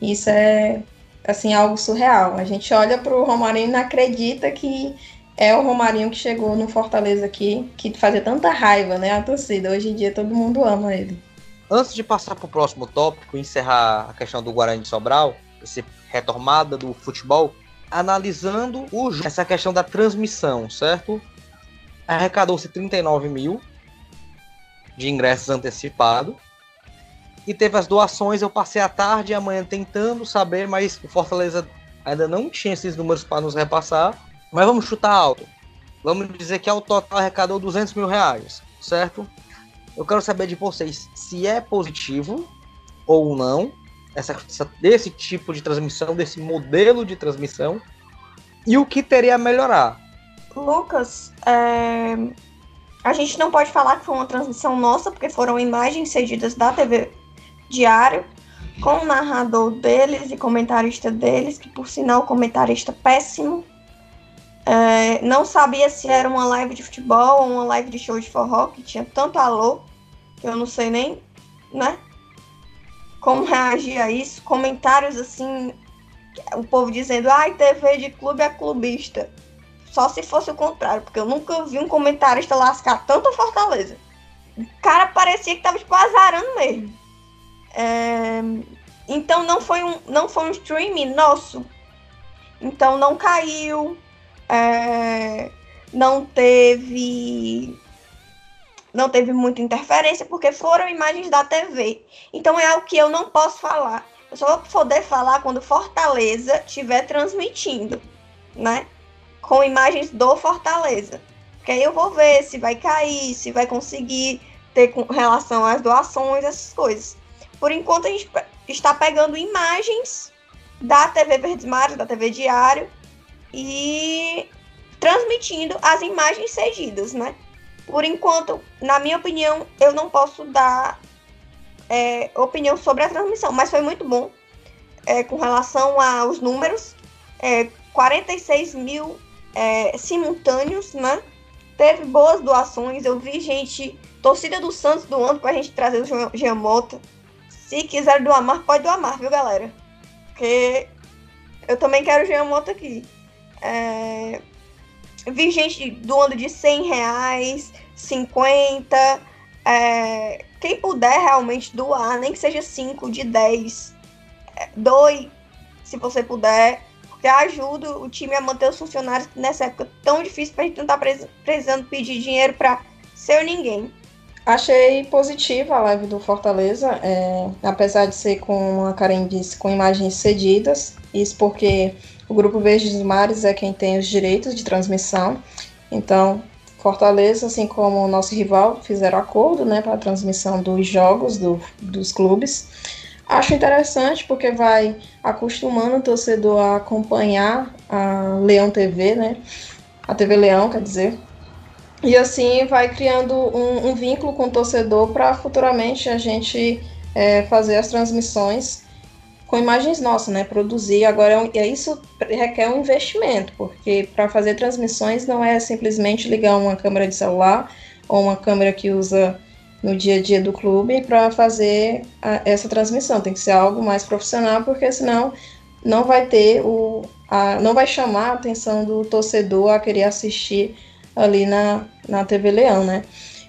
Isso é assim algo surreal. A gente olha para o Romarinho e não acredita que é o Romarinho que chegou no Fortaleza aqui, que fazia tanta raiva, né, a torcida. Hoje em dia todo mundo ama ele. Antes de passar para o próximo tópico, encerrar a questão do Guarani de Sobral, esse retomada do futebol, analisando o, essa questão da transmissão, certo? Arrecadou-se 39 mil de ingressos antecipados. E teve as doações, eu passei a tarde e a manhã tentando saber, mas o Fortaleza ainda não tinha esses números para nos repassar. Mas vamos chutar alto. Vamos dizer que ao total arrecadou 200 mil reais, certo? Eu quero saber de vocês se é positivo ou não essa, essa, desse tipo de transmissão, desse modelo de transmissão, e o que teria a melhorar. Lucas, é... a gente não pode falar que foi uma transmissão nossa, porque foram imagens cedidas da TV Diário, com o narrador deles e comentarista deles, que por sinal comentarista péssimo. É... não sabia se era uma live de futebol ou uma live de show de forró, que tinha tanto alô, que eu não sei nem, né? como reagir a isso, comentários assim, o povo dizendo, ai, TV de clube é clubista. Só se fosse o contrário, porque eu nunca vi um comentarista lascar tanto a Fortaleza. O cara parecia que tava tipo azarando mesmo. É... Então não foi um, não foi um streaming nosso. Então não caiu. É... Não teve não teve muita interferência porque foram imagens da TV. Então é algo que eu não posso falar. Eu só vou poder falar quando Fortaleza estiver transmitindo, né? Com imagens do Fortaleza. Porque aí eu vou ver se vai cair, se vai conseguir ter com relação às doações, essas coisas. Por enquanto a gente está pegando imagens da TV Verdes Mares, da TV Diário e transmitindo as imagens cedidas, né? Por enquanto, na minha opinião, eu não posso dar é, opinião sobre a transmissão, mas foi muito bom é, com relação aos números. É, 46 mil é, simultâneos, né? Teve boas doações. Eu vi gente, torcida do Santos doando pra gente trazer o Giamota. Se quiser doar mais, pode doar mais, viu, galera? Porque eu também quero o Giamota aqui. É, vi gente doando de 100 reais, 50. É, quem puder realmente doar, nem que seja 5, de 10, é, doe, se você puder, porque ajuda o time a manter os funcionários nessa época tão difícil pra gente não estar tá precisando pedir dinheiro para ser ninguém. Achei positiva a live do Fortaleza, é, apesar de ser, como a Karen disse, com imagens cedidas, isso porque o Grupo Verdes Mares é quem tem os direitos de transmissão. Então, Fortaleza, assim como o nosso rival, fizeram acordo né, para a transmissão dos jogos do, dos clubes. Acho interessante porque vai acostumando o torcedor a acompanhar a Leão TV, né? A TV Leão, quer dizer. E assim vai criando um, um vínculo com o torcedor para futuramente a gente é, fazer as transmissões com imagens nossas, né? Produzir. Agora, é, é isso requer um investimento, porque para fazer transmissões não é simplesmente ligar uma câmera de celular ou uma câmera que usa no dia a dia do clube para fazer a, essa transmissão. Tem que ser algo mais profissional, porque senão não vai ter o. A, não vai chamar a atenção do torcedor a querer assistir ali na, na TV Leão, né?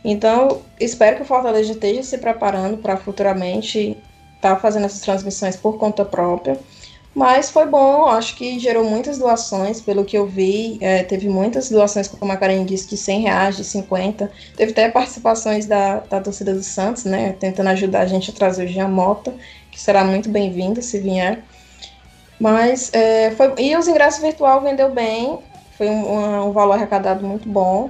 Então, espero que o Fortaleza esteja se preparando para futuramente tá fazendo essas transmissões por conta própria. Mas foi bom, acho que gerou muitas doações, pelo que eu vi, é, teve muitas doações, como a Karen disse, de 100 reais, de 50. Teve até participações da, da torcida do Santos, né, tentando ajudar a gente a trazer o Jean Mota, que será muito bem-vindo se vier. Mas, é, foi, e os ingressos virtual vendeu bem, foi um, um valor arrecadado muito bom.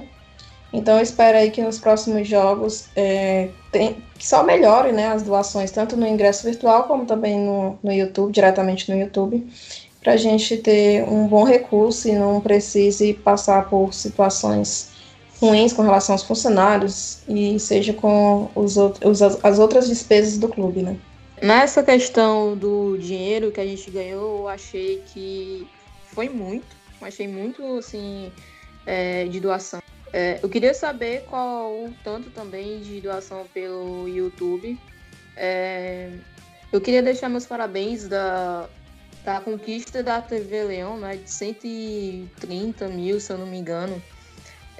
Então eu espero aí que nos próximos jogos é, tem, que só melhore né, as doações, tanto no ingresso virtual como também no, no YouTube, diretamente no YouTube, para a gente ter um bom recurso e não precise passar por situações ruins com relação aos funcionários e seja com os, os, as outras despesas do clube, né? Nessa questão do dinheiro que a gente ganhou, eu achei que foi muito, achei muito assim é, de doação. É, eu queria saber qual o tanto também de doação pelo YouTube. É, eu queria deixar meus parabéns da, da conquista da TV Leão, né, de 130 mil, se eu não me engano,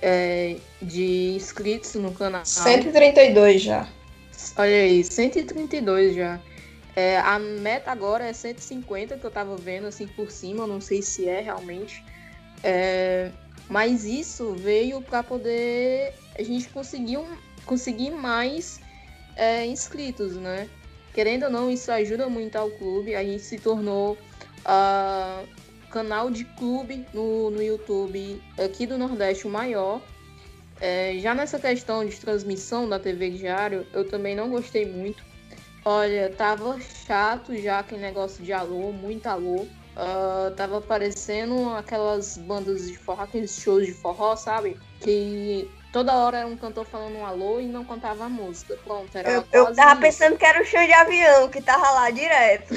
é, de inscritos no canal. 132 já. Olha aí, 132 já. É, a meta agora é 150, que eu tava vendo assim por cima, não sei se é realmente. É, mas isso veio para poder a gente conseguir, um, conseguir mais é, inscritos, né? Querendo ou não, isso ajuda muito ao clube. A gente se tornou uh, canal de clube no, no YouTube aqui do Nordeste o maior. É, já nessa questão de transmissão da TV Diário, eu também não gostei muito. Olha, tava chato já aquele negócio de alô, muito alô. Uh, tava parecendo aquelas bandas de forró, aqueles shows de forró, sabe? Que toda hora era um cantor falando um alô e não cantava a música. Pronto, era Eu, eu tava isso. pensando que era o show de avião, que tava lá direto.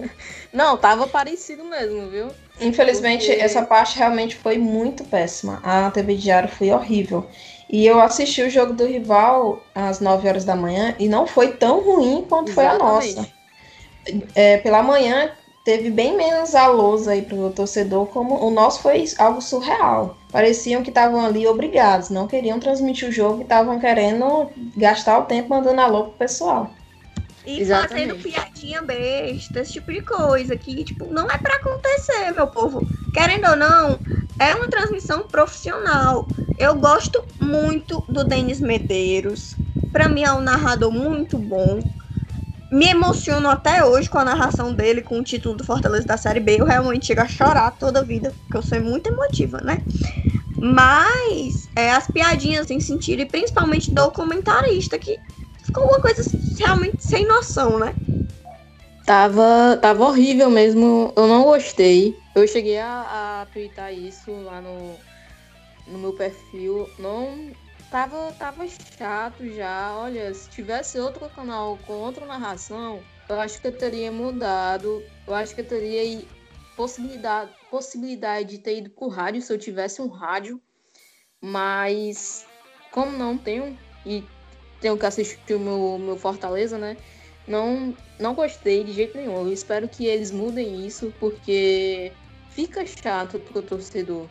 não, tava parecido mesmo, viu? Infelizmente, Porque... essa parte realmente foi muito péssima. A TV Diário foi horrível. E eu assisti o jogo do rival às 9 horas da manhã e não foi tão ruim quanto Exatamente. foi a nossa. É, pela manhã teve bem menos alôs aí pro torcedor, como o nosso foi algo surreal. Pareciam que estavam ali obrigados, não queriam transmitir o jogo e estavam querendo gastar o tempo mandando alô pro pessoal. E Exatamente. fazendo piadinha besta, esse tipo de coisa que, tipo, não é para acontecer, meu povo. Querendo ou não, é uma transmissão profissional. Eu gosto muito do Denis Medeiros. Para mim é um narrador muito bom me emociono até hoje com a narração dele, com o título do Fortaleza da Série B. Eu realmente chego a chorar toda a vida, porque eu sou muito emotiva, né? Mas é, as piadinhas sem sentido, e principalmente do comentarista, que ficou uma coisa realmente sem noção, né? Tava, tava horrível mesmo, eu não gostei. Eu cheguei a, a twittar isso lá no, no meu perfil. Não, tava, tava chato já. Olha, se tivesse outro canal com outra narração, eu acho que eu teria mudado. Eu acho que eu teria possibilidade, possibilidade de ter ido pro rádio se eu tivesse um rádio. Mas como não tenho e tenho que assistir o meu, meu Fortaleza, né? Não, não gostei de jeito nenhum. Eu espero que eles mudem isso, porque fica chato pro torcedor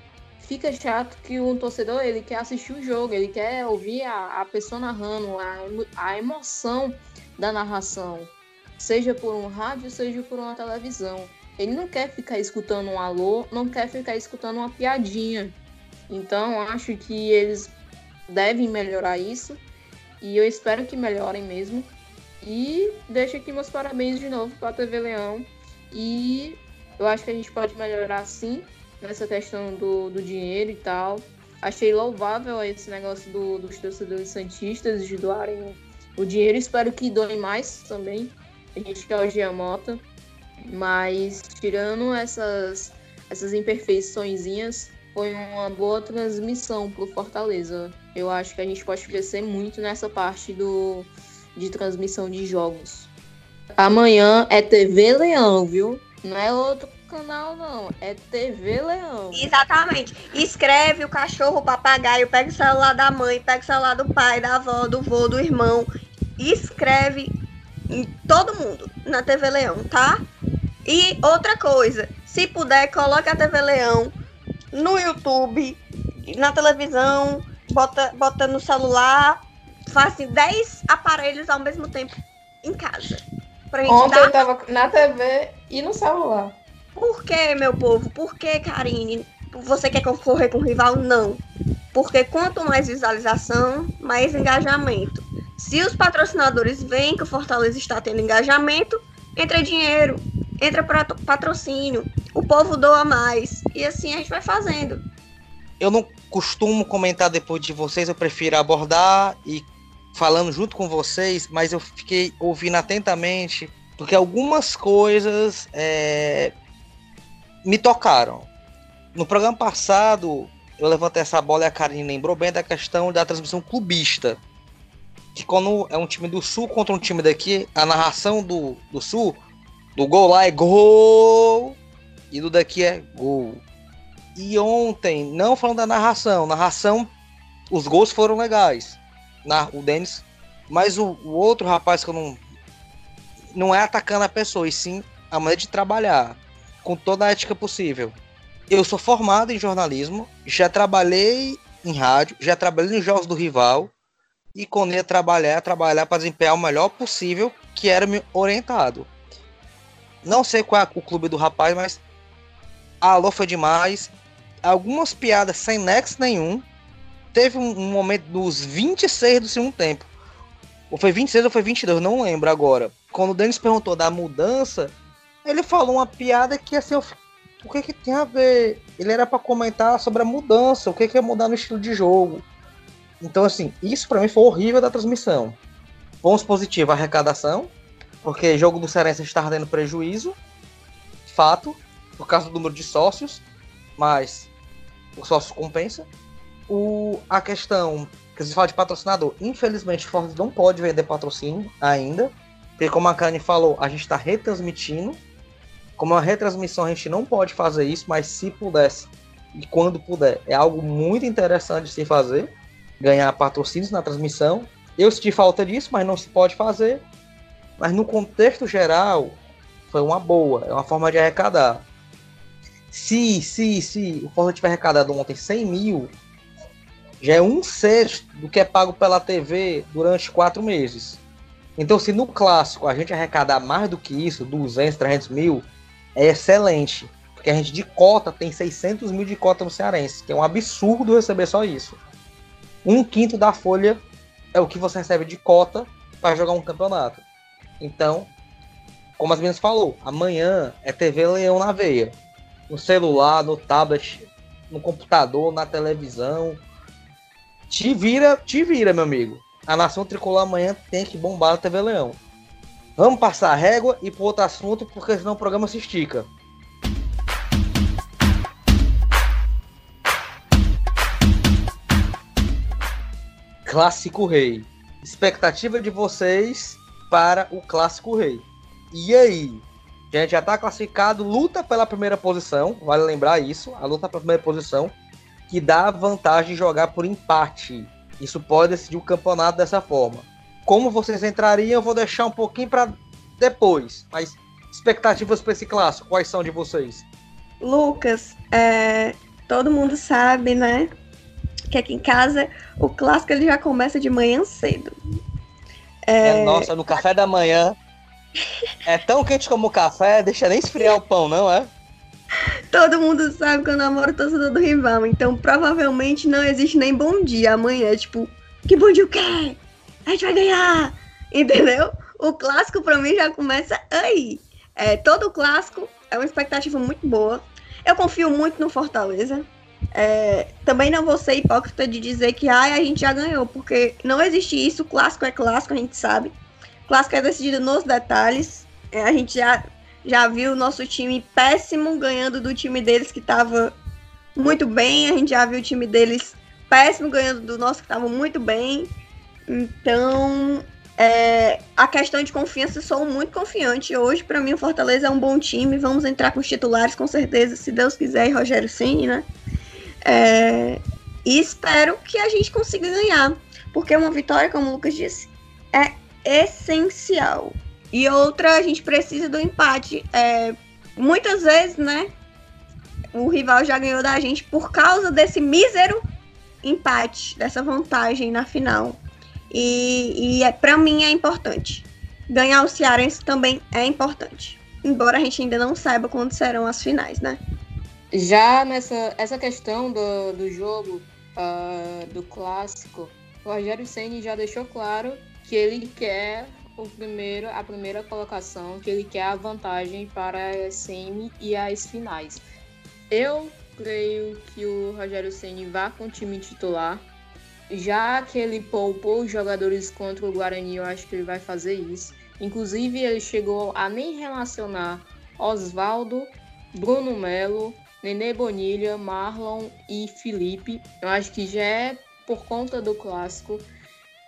fica chato que o torcedor ele quer assistir o jogo, ele quer ouvir a, a pessoa narrando, a, a emoção da narração, seja por um rádio, seja por uma televisão. Ele não quer ficar escutando um alô, não quer ficar escutando uma piadinha. Então, acho que eles devem melhorar isso e eu espero que melhorem mesmo. E deixo aqui meus parabéns de novo para a TV Leão. E eu acho que a gente pode melhorar sim nessa questão do, do dinheiro e tal. Achei louvável esse negócio do, dos torcedores santistas de doarem o dinheiro. Espero que doem mais também. A gente quer o Giamota. Mas tirando essas, essas imperfeiçõezinhas, foi uma boa transmissão pro Fortaleza. Eu acho que a gente pode crescer muito nessa parte do, de transmissão de jogos. Amanhã é TV Leão, viu? Não é outro canal, não. É TV Leão. Exatamente. Escreve o cachorro, o papagaio, pega o celular da mãe, pega o celular do pai, da avó, do vô, do irmão. Escreve em todo mundo na TV Leão, tá? E outra coisa, se puder, coloque a TV Leão no YouTube, na televisão, bota, bota no celular, faça 10 aparelhos ao mesmo tempo em casa. Ontem dar... eu tava na TV e no celular. Por que, meu povo? Por que, Karine? Você quer concorrer com o rival? Não. Porque quanto mais visualização, mais engajamento. Se os patrocinadores veem que o Fortaleza está tendo engajamento, entra dinheiro, entra patrocínio, o povo doa mais. E assim a gente vai fazendo. Eu não costumo comentar depois de vocês, eu prefiro abordar e falando junto com vocês, mas eu fiquei ouvindo atentamente, porque algumas coisas é, me tocaram. No programa passado, eu levantei essa bola e a Karine lembrou bem da questão da transmissão clubista. Que quando é um time do Sul contra um time daqui, a narração do, do Sul, do gol lá é gol, e do daqui é gol. E ontem, não falando da narração, narração, os gols foram legais. Na, o Denis. Mas o, o outro rapaz que eu não. Não é atacando a pessoa, e sim a maneira de trabalhar. Com toda a ética possível. Eu sou formado em jornalismo, já trabalhei em rádio, já trabalhei nos jogos do rival. E quando ia trabalhar, trabalhar para desempenhar o melhor possível, que era me orientado. Não sei qual é o clube do rapaz, mas alô foi demais. Algumas piadas sem nexo nenhum. Teve um momento dos 26 do segundo tempo. Ou foi 26 ou foi 22, não lembro agora. Quando o Denis perguntou da mudança, ele falou uma piada que assim, eu, o que que tem a ver? Ele era para comentar sobre a mudança, o que que ia mudar no estilo de jogo. Então assim, isso para mim foi horrível da transmissão. Pontos positivos, arrecadação, porque jogo do Cearense está tendo prejuízo, fato, por causa do número de sócios, mas o sócio compensa. O, a questão que você fala de patrocinador, infelizmente o Ford não pode vender patrocínio ainda, porque como a Kanye falou, a gente está retransmitindo. Como uma retransmissão, a gente não pode fazer isso, mas se pudesse e quando puder, é algo muito interessante de se fazer, ganhar patrocínios na transmissão. Eu senti falta disso, mas não se pode fazer. Mas no contexto geral, foi uma boa, é uma forma de arrecadar. Se, se, se o Forza tiver arrecadado ontem 100 mil, já é um sexto do que é pago pela TV durante quatro meses. Então, se no clássico a gente arrecadar mais do que isso, 200, 300 mil, é excelente. Porque a gente de cota tem 600 mil de cota no Cearense, que é um absurdo receber só isso. Um quinto da folha é o que você recebe de cota para jogar um campeonato. Então, como as meninas falou, amanhã é TV Leão na veia. No celular, no tablet, no computador, na televisão. Te vira, te vira, meu amigo. A nação tricolor amanhã tem que bombar a TV Leão. Vamos passar a régua e para outro assunto, porque senão o programa se estica. Clássico Rei. Expectativa de vocês para o Clássico Rei. E aí? A gente já está classificado, luta pela primeira posição, vale lembrar isso, a luta pela primeira posição, que dá vantagem de jogar por empate. Isso pode decidir o campeonato dessa forma. Como vocês entrariam, eu vou deixar um pouquinho para depois. Mas expectativas para esse clássico, quais são de vocês? Lucas, é, todo mundo sabe, né? Que aqui em casa o clássico ele já começa de manhã cedo. É... é nossa, no café da manhã. É tão quente como o café, deixa nem esfriar o pão, não é? Todo mundo sabe que eu namoro torcedor do rival, então provavelmente não existe nem bom dia amanhã. Tipo, que bom dia o quê? A gente vai ganhar! Entendeu? O clássico pra mim já começa aí. É, todo clássico é uma expectativa muito boa. Eu confio muito no Fortaleza. É, também não vou ser hipócrita de dizer que ai, a gente já ganhou, porque não existe isso. Clássico é clássico, a gente sabe. Clássico é decidido nos detalhes. É, a gente já, já viu o nosso time péssimo ganhando do time deles que estava muito bem. A gente já viu o time deles péssimo ganhando do nosso que estava muito bem. Então, é, a questão de confiança, sou muito confiante. Hoje, para mim, o Fortaleza é um bom time. Vamos entrar com os titulares, com certeza, se Deus quiser, e Rogério Ceni, né? É, e espero que a gente consiga ganhar, porque uma vitória, como o Lucas disse, é essencial. E outra, a gente precisa do empate. É, muitas vezes, né? O rival já ganhou da gente por causa desse mísero empate, dessa vantagem na final. E, e é, para mim é importante. Ganhar o Cearense também é importante. Embora a gente ainda não saiba quando serão as finais, né? Já nessa essa questão do, do jogo, uh, do clássico, o Rogério Ceni já deixou claro que ele quer o primeiro, a primeira colocação, que ele quer a vantagem para a semi e as finais. Eu creio que o Rogério Ceni vá com o time titular. Já que ele poupou os jogadores contra o Guarani, eu acho que ele vai fazer isso. Inclusive, ele chegou a nem relacionar Oswaldo, Bruno Melo, Nenê Bonilha, Marlon e Felipe. Eu acho que já é por conta do clássico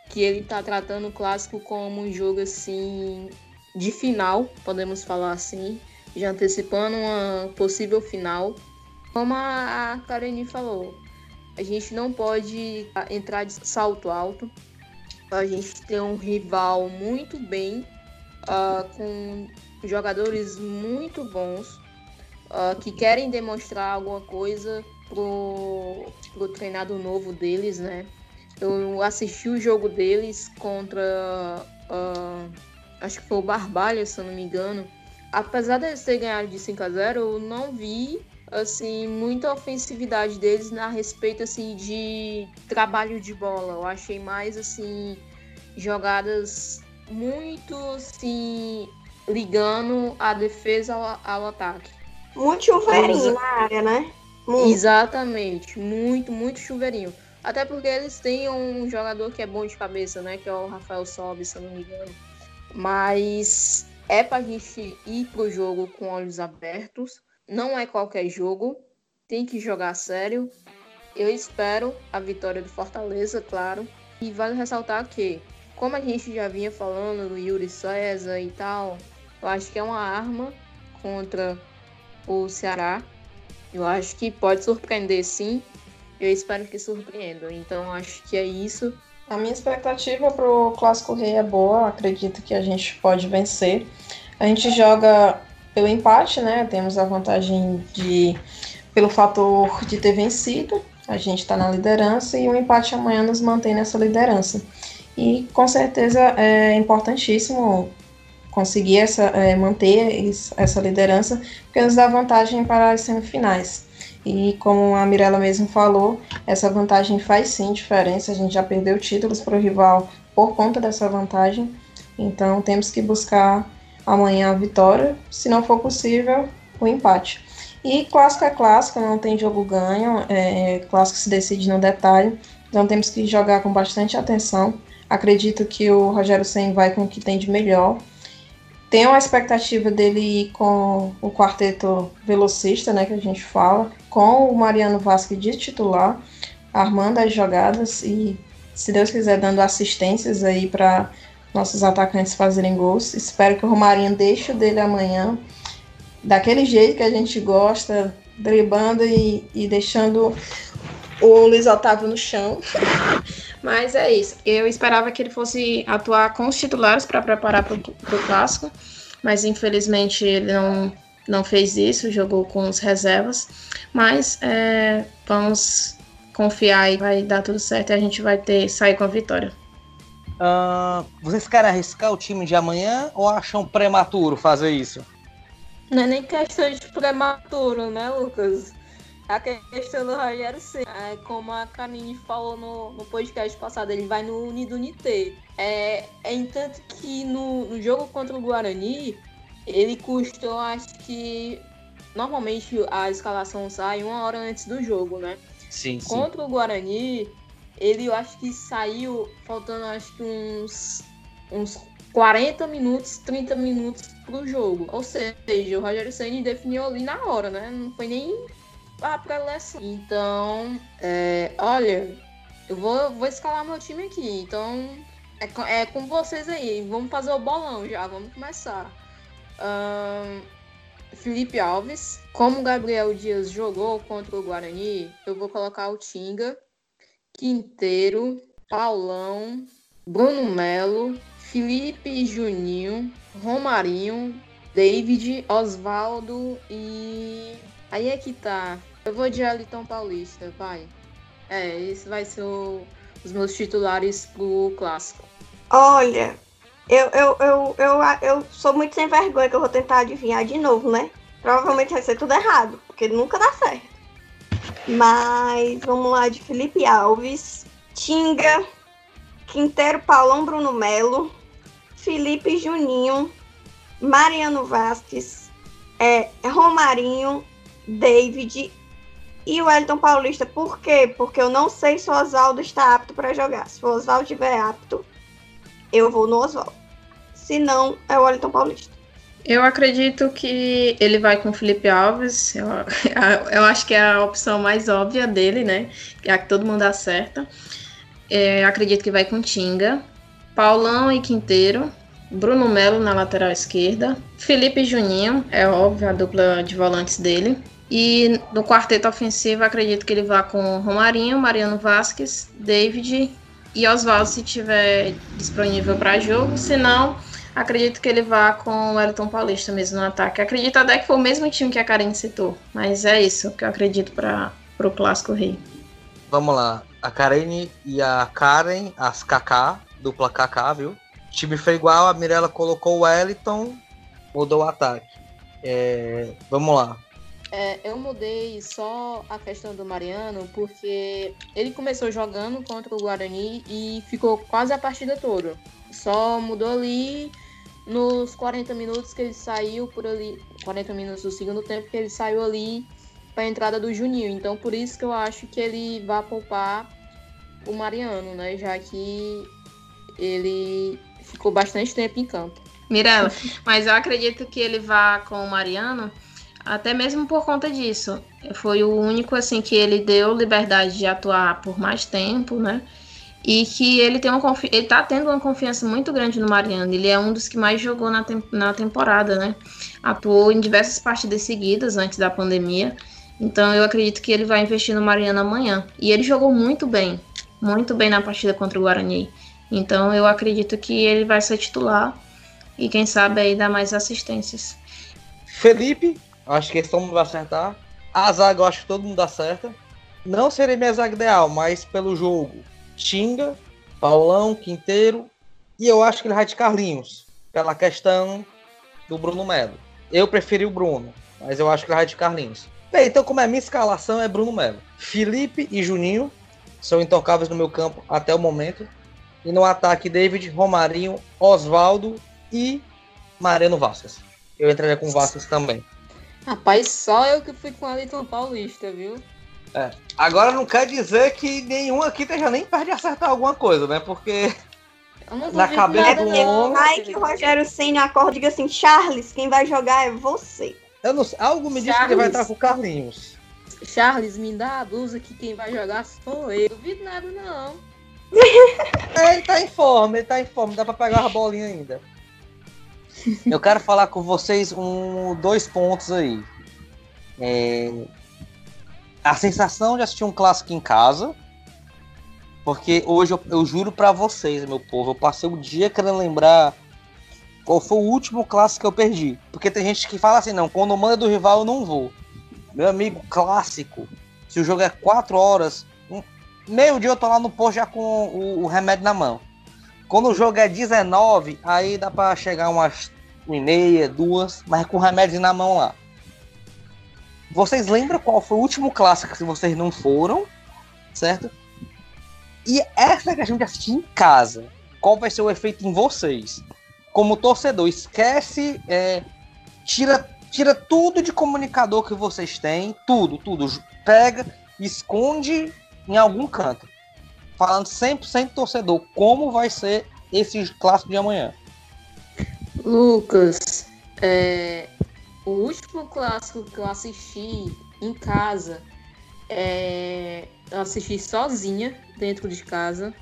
que ele tá tratando o clássico como um jogo assim de final, podemos falar assim, já antecipando uma possível final. Como a Karine falou, a gente não pode entrar de salto alto. A gente tem um rival muito bem, uh, com jogadores muito bons, uh, que querem demonstrar alguma coisa pro, pro treinador novo deles, né? Eu assisti o jogo deles contra. Uh, acho que foi o Barbalha, se eu não me engano. Apesar de eles terem ganhado de 5 a 0 eu não vi assim muita ofensividade deles na respeito assim de trabalho de bola. Eu achei mais assim jogadas muito assim ligando a defesa ao, ao ataque. Muito chuveirinho na área, né? Muito. Exatamente, muito, muito chuveirinho. Até porque eles têm um jogador que é bom de cabeça, né? Que é o Rafael Sobe, se eu não me engano. Mas é pra gente ir pro jogo com olhos abertos. Não é qualquer jogo. Tem que jogar sério. Eu espero a vitória do Fortaleza, claro. E vale ressaltar que, como a gente já vinha falando do Yuri César e tal, eu acho que é uma arma contra o Ceará. Eu acho que pode surpreender sim. Eu espero que surpreenda. Então acho que é isso. A minha expectativa para o Clássico Rei é boa. Acredito que a gente pode vencer. A gente joga pelo empate, né? Temos a vantagem de pelo fator de ter vencido. A gente está na liderança e o empate amanhã nos mantém nessa liderança. E com certeza é importantíssimo conseguir essa, é, manter essa liderança, porque nos dá vantagem para as semifinais. E como a Mirella mesmo falou, essa vantagem faz sim diferença. A gente já perdeu títulos para o rival por conta dessa vantagem. Então temos que buscar amanhã a vitória, se não for possível, o empate. E clássico é clássico, não tem jogo ganho, é, clássico se decide no detalhe, então temos que jogar com bastante atenção. Acredito que o Rogério Sen vai com o que tem de melhor tenho a expectativa dele ir com o quarteto velocista, né, que a gente fala, com o Mariano Vasque de titular, armando as jogadas e, se Deus quiser, dando assistências aí para nossos atacantes fazerem gols. Espero que o Romarinho deixe o dele amanhã, daquele jeito que a gente gosta, dribando e, e deixando o Luiz Otávio no chão. Mas é isso. Eu esperava que ele fosse atuar com os titulares para preparar para o clássico, mas infelizmente ele não, não fez isso, jogou com os reservas. Mas é, vamos confiar e vai dar tudo certo e a gente vai ter sair com a vitória. Uh, vocês querem arriscar o time de amanhã ou acham prematuro fazer isso? Não é nem questão de prematuro, né, Lucas? a questão do Rogério Ceni, é, como a Karine falou no, no podcast passado, ele vai no Unidunité. É, é entanto que no, no jogo contra o Guarani, ele custou, acho que normalmente a escalação sai uma hora antes do jogo, né? Sim, sim. Contra o Guarani, ele eu acho que saiu faltando acho que uns, uns 40 minutos, 30 minutos pro jogo. Ou seja, o Rogério Senni definiu ali na hora, né? Não foi nem a preleção. Então, é, olha, eu vou, vou escalar meu time aqui. Então, é, é com vocês aí. Vamos fazer o bolão já, vamos começar. Um, Felipe Alves. Como o Gabriel Dias jogou contra o Guarani, eu vou colocar o Tinga, Quinteiro, Paulão, Bruno Melo, Felipe Juninho, Romarinho, David, Osvaldo e. Aí é que tá. Eu vou de Elton Paulista, vai. É, esse vai ser o, os meus titulares pro clássico. Olha, eu, eu, eu, eu, eu sou muito sem vergonha que eu vou tentar adivinhar de novo, né? Provavelmente vai ser tudo errado, porque nunca dá certo. Mas vamos lá de Felipe Alves, Tinga, Quinteiro Paulão Bruno Melo, Felipe Juninho, Mariano Vasques, é, Romarinho, David e o Wellington Paulista, por quê? Porque eu não sei se o Oswaldo está apto para jogar. Se o Oswaldo estiver apto, eu vou no Oswaldo. Se não, é o Wellington Paulista. Eu acredito que ele vai com o Felipe Alves. Eu, eu acho que é a opção mais óbvia dele, né? É a que todo mundo acerta. É, acredito que vai com Tinga, Paulão e Quinteiro, Bruno Melo na lateral esquerda, Felipe Juninho, é óbvio, a dupla de volantes dele. E no quarteto ofensivo, acredito que ele vá com Romarinho, Mariano Vasquez, David e Oswaldo se tiver disponível para jogo. Se não, acredito que ele vá com o Elton Paulista mesmo no ataque. Acredito até que foi o mesmo time que a Karen citou. Mas é isso que eu acredito para o Clássico Rei. Vamos lá. A Karen e a Karen, as KK, dupla KK, viu? O time foi igual, a Mirella colocou o Wellington, mudou o ataque. É, vamos lá. É, eu mudei só a questão do Mariano porque ele começou jogando contra o Guarani e ficou quase a partida toda. Só mudou ali nos 40 minutos que ele saiu por ali, 40 minutos do segundo tempo que ele saiu ali para a entrada do Juninho. Então por isso que eu acho que ele vai poupar o Mariano, né? Já que ele ficou bastante tempo em campo. Mirella, mas eu acredito que ele vá com o Mariano até mesmo por conta disso. Foi o único assim que ele deu liberdade de atuar por mais tempo, né? E que ele tem uma ele tá tendo uma confiança muito grande no Mariano. Ele é um dos que mais jogou na, tem na temporada, né? Atuou em diversas partidas seguidas antes da pandemia. Então eu acredito que ele vai investir no Mariano amanhã. E ele jogou muito bem, muito bem na partida contra o Guarani. Então eu acredito que ele vai ser titular e quem sabe aí dar mais assistências. Felipe, Acho que todo mundo vai acertar. A zaga eu acho que todo mundo acerta. Não seria minha zaga ideal, mas pelo jogo. Xinga, Paulão, Quinteiro. E eu acho que ele vai de Carlinhos. Pela questão do Bruno Melo. Eu preferi o Bruno, mas eu acho que ele vai de Carlinhos. Bem, então como é minha escalação é Bruno Melo. Felipe e Juninho são intocáveis no meu campo até o momento. E no ataque, David, Romarinho, Oswaldo e Mariano Vasquez. Eu entraria com Vasquez também. Rapaz, só eu que fui com a Elton Paulista, viu? É. Agora não quer dizer que nenhum aqui esteja nem perto de acertar alguma coisa, né? Porque na cabeça do homem. Ai, que o Rogério Senna acorda e diga assim: Charles, quem vai jogar é você. Eu não sei. Algo me diz que ele vai estar com o Carlinhos. Charles, me dá a blusa que quem vai jogar sou eu. Não duvido nada, não. é, ele tá em forma, ele tá em forma, dá pra pegar a bolinha ainda. Eu quero falar com vocês um, dois pontos aí. É, a sensação de assistir um clássico em casa. Porque hoje eu, eu juro para vocês, meu povo, eu passei o dia querendo lembrar qual foi o último clássico que eu perdi. Porque tem gente que fala assim, não, quando manda do rival eu não vou. Meu amigo, clássico. Se o jogo é 4 horas, um, meio dia eu tô lá no posto já com o, o remédio na mão. Quando o jogo é 19, aí dá para chegar umas 1 e meia, duas, mas com remédio na mão lá. Vocês lembram qual foi o último clássico se vocês não foram, certo? E essa que a gente assistir em casa, qual vai ser o efeito em vocês? Como torcedor, esquece, é, tira, tira tudo de comunicador que vocês têm, tudo, tudo, pega, esconde em algum canto falando 100% torcedor, como vai ser esse clássico de amanhã? Lucas, é, o último clássico que eu assisti em casa, é, eu assisti sozinha dentro de casa.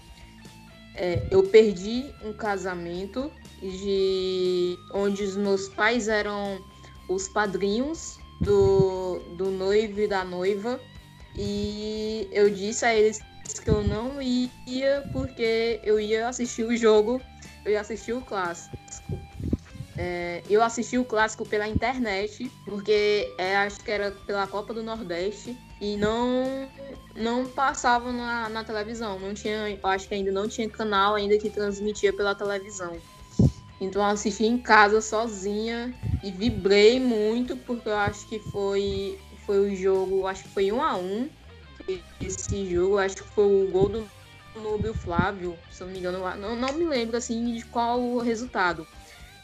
É, eu perdi um casamento de onde os meus pais eram os padrinhos do, do noivo e da noiva. E eu disse a eles que eu não ia porque eu ia assistir o jogo, eu ia assistir o clássico. É, eu assisti o clássico pela internet, porque é, acho que era pela Copa do Nordeste e não não passava na, na televisão, não tinha, eu acho que ainda não tinha canal ainda que transmitia pela televisão. Então eu assisti em casa sozinha e vibrei muito porque eu acho que foi foi o jogo, acho que foi um a um esse jogo, acho que foi o gol do Nubio Flávio, se não me engano, não, não me lembro assim de qual o resultado,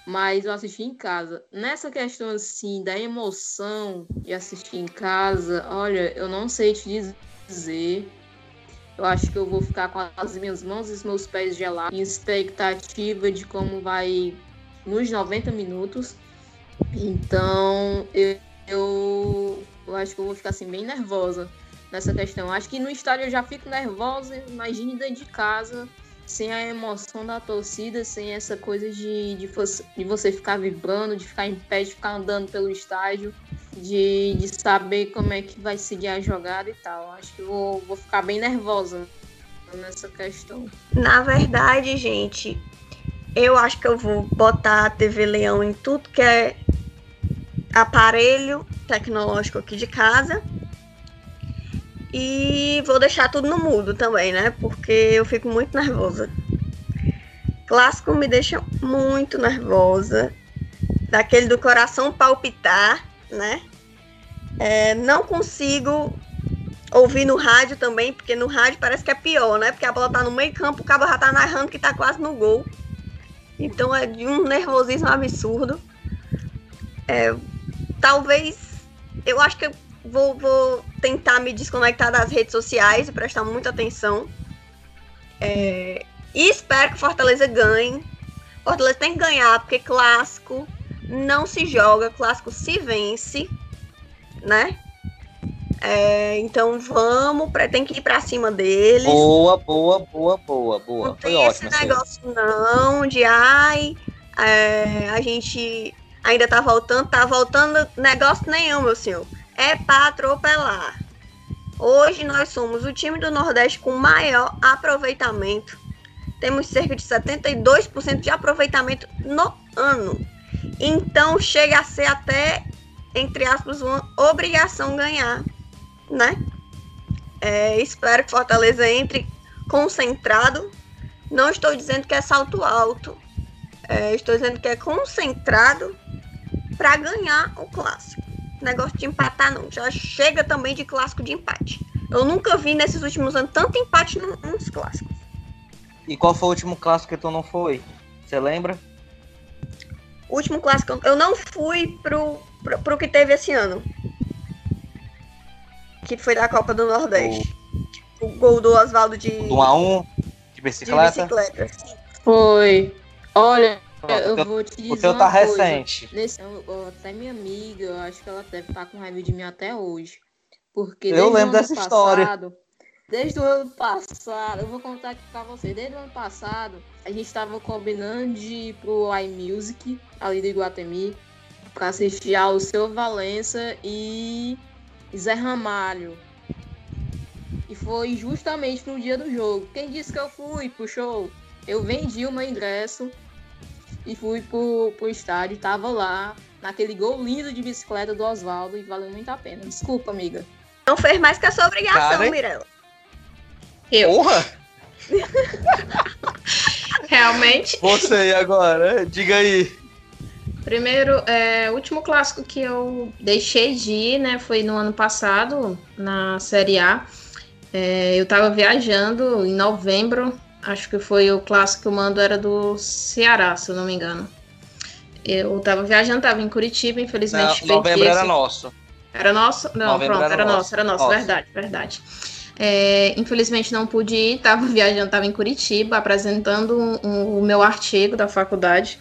mas eu assisti em casa. Nessa questão assim da emoção de assistir em casa, olha, eu não sei te dizer. Eu acho que eu vou ficar com as minhas mãos e os meus pés gelados, em expectativa de como vai nos 90 minutos. Então, eu, eu, eu acho que eu vou ficar assim bem nervosa nessa questão. Acho que no estádio eu já fico nervosa, imagine dentro de casa, sem a emoção da torcida, sem essa coisa de, de, de você ficar vibrando, de ficar em pé, de ficar andando pelo estádio. de, de saber como é que vai seguir a jogada e tal. Acho que vou, vou ficar bem nervosa nessa questão. Na verdade, gente, eu acho que eu vou botar a TV Leão em tudo que é aparelho tecnológico aqui de casa. E vou deixar tudo no mudo também, né? Porque eu fico muito nervosa. Clássico me deixa muito nervosa. Daquele do coração palpitar, né? É, não consigo ouvir no rádio também, porque no rádio parece que é pior, né? Porque a bola tá no meio campo, o cabo já tá narrando que tá quase no gol. Então é de um nervosismo absurdo. É, talvez. Eu acho que eu vou, vou, tentar me desconectar das redes sociais e prestar muita atenção. É, e espero que Fortaleza ganhe. Fortaleza tem que ganhar, porque clássico não se joga, clássico se vence, né? É, então vamos, tem que ir para cima deles. Boa, boa, boa, boa, boa. Não Foi tem ótimo. Esse negócio não de ai, é, a gente ainda tá voltando, tá voltando negócio nenhum, meu senhor. É para atropelar. Hoje nós somos o time do Nordeste com maior aproveitamento. Temos cerca de 72% de aproveitamento no ano. Então chega a ser até, entre aspas, uma obrigação ganhar né? É, espero que Fortaleza entre concentrado. Não estou dizendo que é salto alto. É, estou dizendo que é concentrado para ganhar o clássico. Negócio de empatar não. Já chega também de clássico de empate. Eu nunca vi nesses últimos anos tanto empate nos clássicos. E qual foi o último clássico que tu não foi? Você lembra? O último clássico, eu não fui pro, pro, pro que teve esse ano que foi da Copa do Nordeste. O, o gol do Oswaldo de. Do 1x1 de bicicleta? De bicicleta, sim. Foi. Olha, eu teu, vou te dizer. O teu tá coisa. recente. Nesse, até minha amiga, eu acho que ela deve estar tá com raiva de mim até hoje. Porque eu lembro dessa passado, história. Desde o ano passado, eu vou contar aqui pra vocês. Desde o ano passado, a gente tava combinando de ir pro iMusic, ali do Iguatemi, pra assistir ao Seu Valença e Zé Ramalho. E foi justamente no dia do jogo. Quem disse que eu fui pro show? Eu vendi o meu ingresso e fui pro, pro estádio. Tava lá, naquele gol lindo de bicicleta do Oswaldo e valeu muito a pena. Desculpa, amiga. Não fez mais que a sua obrigação, Cara, Mirella. Eu. Porra! Realmente. Você agora, diga aí. Primeiro, é, o último clássico que eu deixei de ir, né, foi no ano passado, na Série A. É, eu tava viajando em novembro, acho que foi o clássico que o mando era do Ceará, se eu não me engano. Eu tava viajando, tava em Curitiba, infelizmente. Não, novembro era nosso. Era nosso? Não, novembro pronto, era, era nosso, era nosso, nosso. verdade, verdade. É, infelizmente não pude ir, tava viajando, tava em Curitiba, apresentando um, um, o meu artigo da faculdade.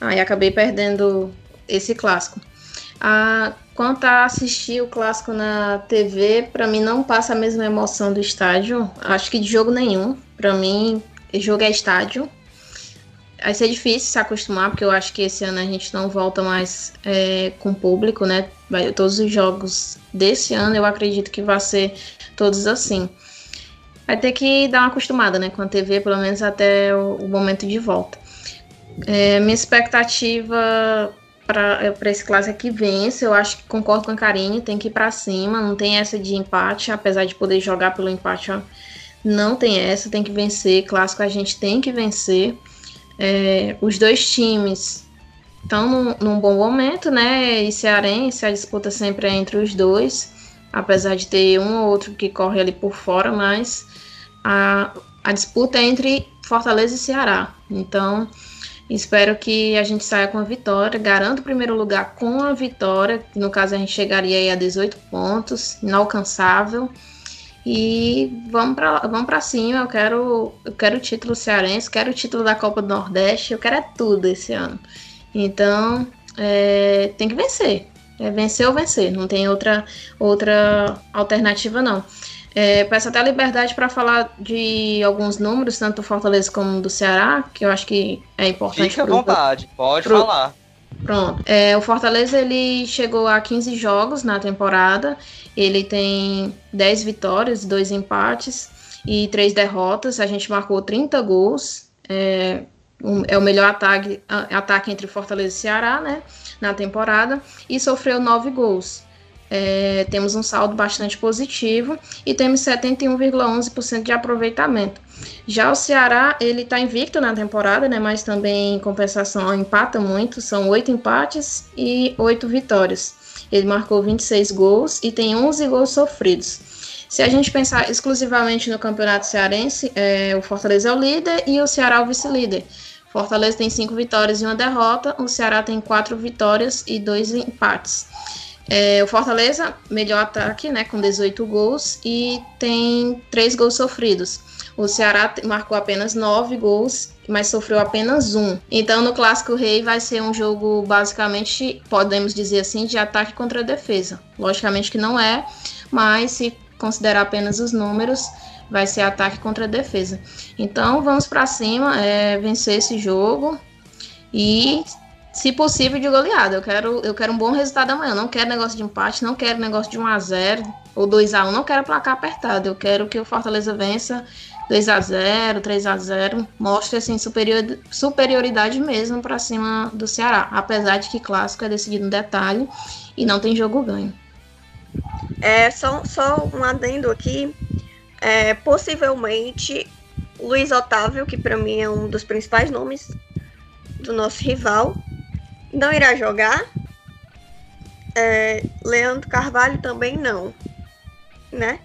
Aí acabei perdendo esse clássico. Quanto a assistir o clássico na TV, para mim não passa a mesma emoção do estádio. Acho que de jogo nenhum. Para mim, jogo é estádio. Vai ser difícil se acostumar, porque eu acho que esse ano a gente não volta mais é, com público, né? Todos os jogos desse ano eu acredito que vai ser todos assim. Vai ter que dar uma acostumada, né? Com a TV, pelo menos até o, o momento de volta. É, minha expectativa para esse clássico é que vence. Eu acho que concordo com a Karine, tem que ir para cima, não tem essa de empate, apesar de poder jogar pelo empate, não tem essa, tem que vencer. Clássico a gente tem que vencer. É, os dois times estão num, num, bom momento, né? E Cearense, a disputa sempre é entre os dois, apesar de ter um ou outro que corre ali por fora, mas a, a disputa é entre Fortaleza e Ceará. Então, Espero que a gente saia com a vitória. Garanto o primeiro lugar com a vitória. No caso, a gente chegaria aí a 18 pontos, inalcançável. E vamos para vamos pra cima. Eu quero, eu quero o título cearense, quero o título da Copa do Nordeste. Eu quero é tudo esse ano. Então, é, tem que vencer. É vencer ou vencer. Não tem outra, outra alternativa, não. É, peço até a liberdade para falar de alguns números, tanto do Fortaleza como do Ceará, que eu acho que é importante. Fique à vontade, pode pro, falar. Pronto. É, o Fortaleza ele chegou a 15 jogos na temporada. Ele tem 10 vitórias, 2 empates e 3 derrotas. A gente marcou 30 gols. É, um, é o melhor ataque, ataque entre Fortaleza e Ceará, né? Na temporada. E sofreu 9 gols. É, temos um saldo bastante positivo e temos 71,11% de aproveitamento. Já o Ceará, ele está invicto na temporada, né, mas também em compensação empata muito, são oito empates e oito vitórias. Ele marcou 26 gols e tem 11 gols sofridos. Se a gente pensar exclusivamente no campeonato cearense, é, o Fortaleza é o líder e o Ceará é o vice-líder. Fortaleza tem cinco vitórias e uma derrota, o Ceará tem quatro vitórias e dois empates. É, o Fortaleza, melhor ataque, né, com 18 gols e tem 3 gols sofridos. O Ceará marcou apenas 9 gols, mas sofreu apenas um. Então, no Clássico Rei vai ser um jogo basicamente, podemos dizer assim, de ataque contra defesa. Logicamente que não é, mas se considerar apenas os números, vai ser ataque contra defesa. Então, vamos para cima, é, vencer esse jogo e se possível, de goleada. Eu quero, eu quero um bom resultado amanhã. Eu não quero negócio de empate, não quero negócio de 1x0 ou 2x1. Não quero placar apertado. Eu quero que o Fortaleza vença 2x0, 3x0. Mostre assim, superior, superioridade mesmo para cima do Ceará. Apesar de que clássico é decidido no detalhe e não tem jogo ganho. É, só, só um adendo aqui. É, possivelmente, Luiz Otávio, que para mim é um dos principais nomes do nosso rival, não irá jogar. É, Leandro Carvalho também não, né?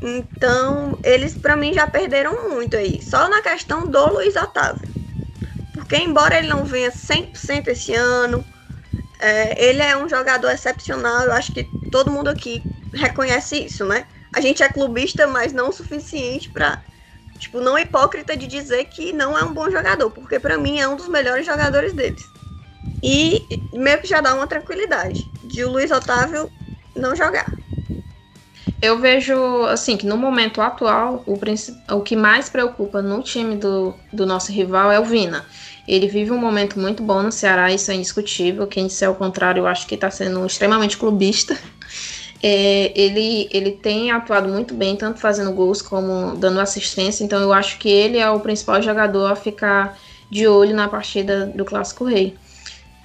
Então, eles para mim já perderam muito aí. Só na questão do Luiz Otávio. Porque embora ele não venha 100% esse ano, é, ele é um jogador excepcional. Eu acho que todo mundo aqui reconhece isso, né? A gente é clubista, mas não o suficiente para tipo, não é hipócrita de dizer que não é um bom jogador, porque para mim é um dos melhores jogadores deles. E meio que já dá uma tranquilidade de o Luiz Otávio não jogar. Eu vejo, assim, que no momento atual, o, o que mais preocupa no time do, do nosso rival é o Vina. Ele vive um momento muito bom no Ceará, isso é indiscutível. Quem disser o contrário, eu acho que está sendo extremamente clubista. É, ele, ele tem atuado muito bem, tanto fazendo gols como dando assistência, então eu acho que ele é o principal jogador a ficar de olho na partida do Clássico Rei.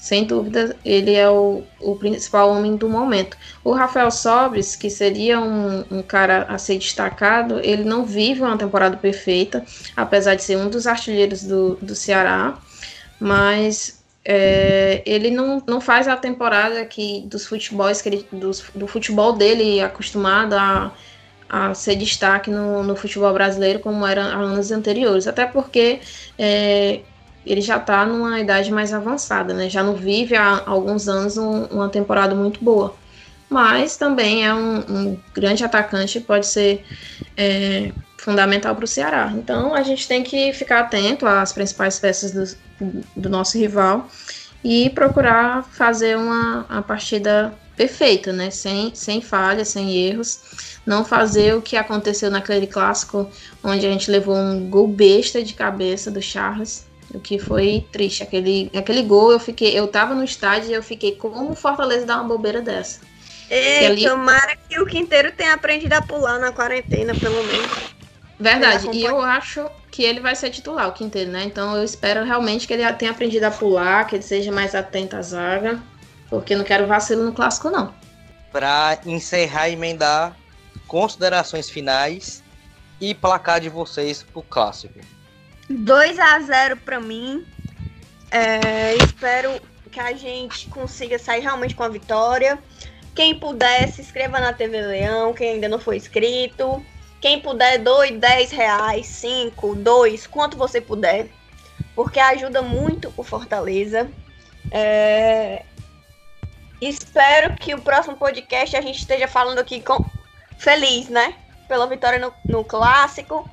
Sem dúvida, ele é o, o principal homem do momento. O Rafael Sobres, que seria um, um, cara a ser destacado, ele não vive uma temporada perfeita, apesar de ser um dos artilheiros do, do Ceará, mas é, ele não, não faz a temporada que dos futebols que ele, dos, do futebol dele acostumado a, a ser destaque no, no futebol brasileiro como era anos anteriores, até porque é, ele já está numa idade mais avançada, né? Já não vive há alguns anos um, uma temporada muito boa. Mas também é um, um grande atacante, pode ser é, fundamental para o Ceará. Então a gente tem que ficar atento às principais peças do, do nosso rival e procurar fazer uma, uma partida perfeita, né? Sem, sem falhas, sem erros. Não fazer o que aconteceu naquele clássico onde a gente levou um gol besta de cabeça do Charles o que foi triste. Aquele, aquele gol, eu fiquei, eu tava no estádio e eu fiquei, como o Fortaleza dá uma bobeira dessa? Ei, ali... tomara que o Quinteiro tenha aprendido a pular na quarentena, pelo menos. Verdade, e eu acho que ele vai ser titular, o Quinteiro, né? Então eu espero realmente que ele tenha aprendido a pular, que ele seja mais atento à zaga, porque não quero vacilo no clássico, não. Para encerrar e emendar considerações finais e placar de vocês pro clássico. 2 a 0 para mim. É, espero que a gente consiga sair realmente com a vitória. Quem puder, se inscreva na TV Leão, quem ainda não foi inscrito. Quem puder, doe 10 reais, 5, 2, quanto você puder. Porque ajuda muito o Fortaleza. É... Espero que o próximo podcast a gente esteja falando aqui com feliz, né? Pela vitória no, no clássico.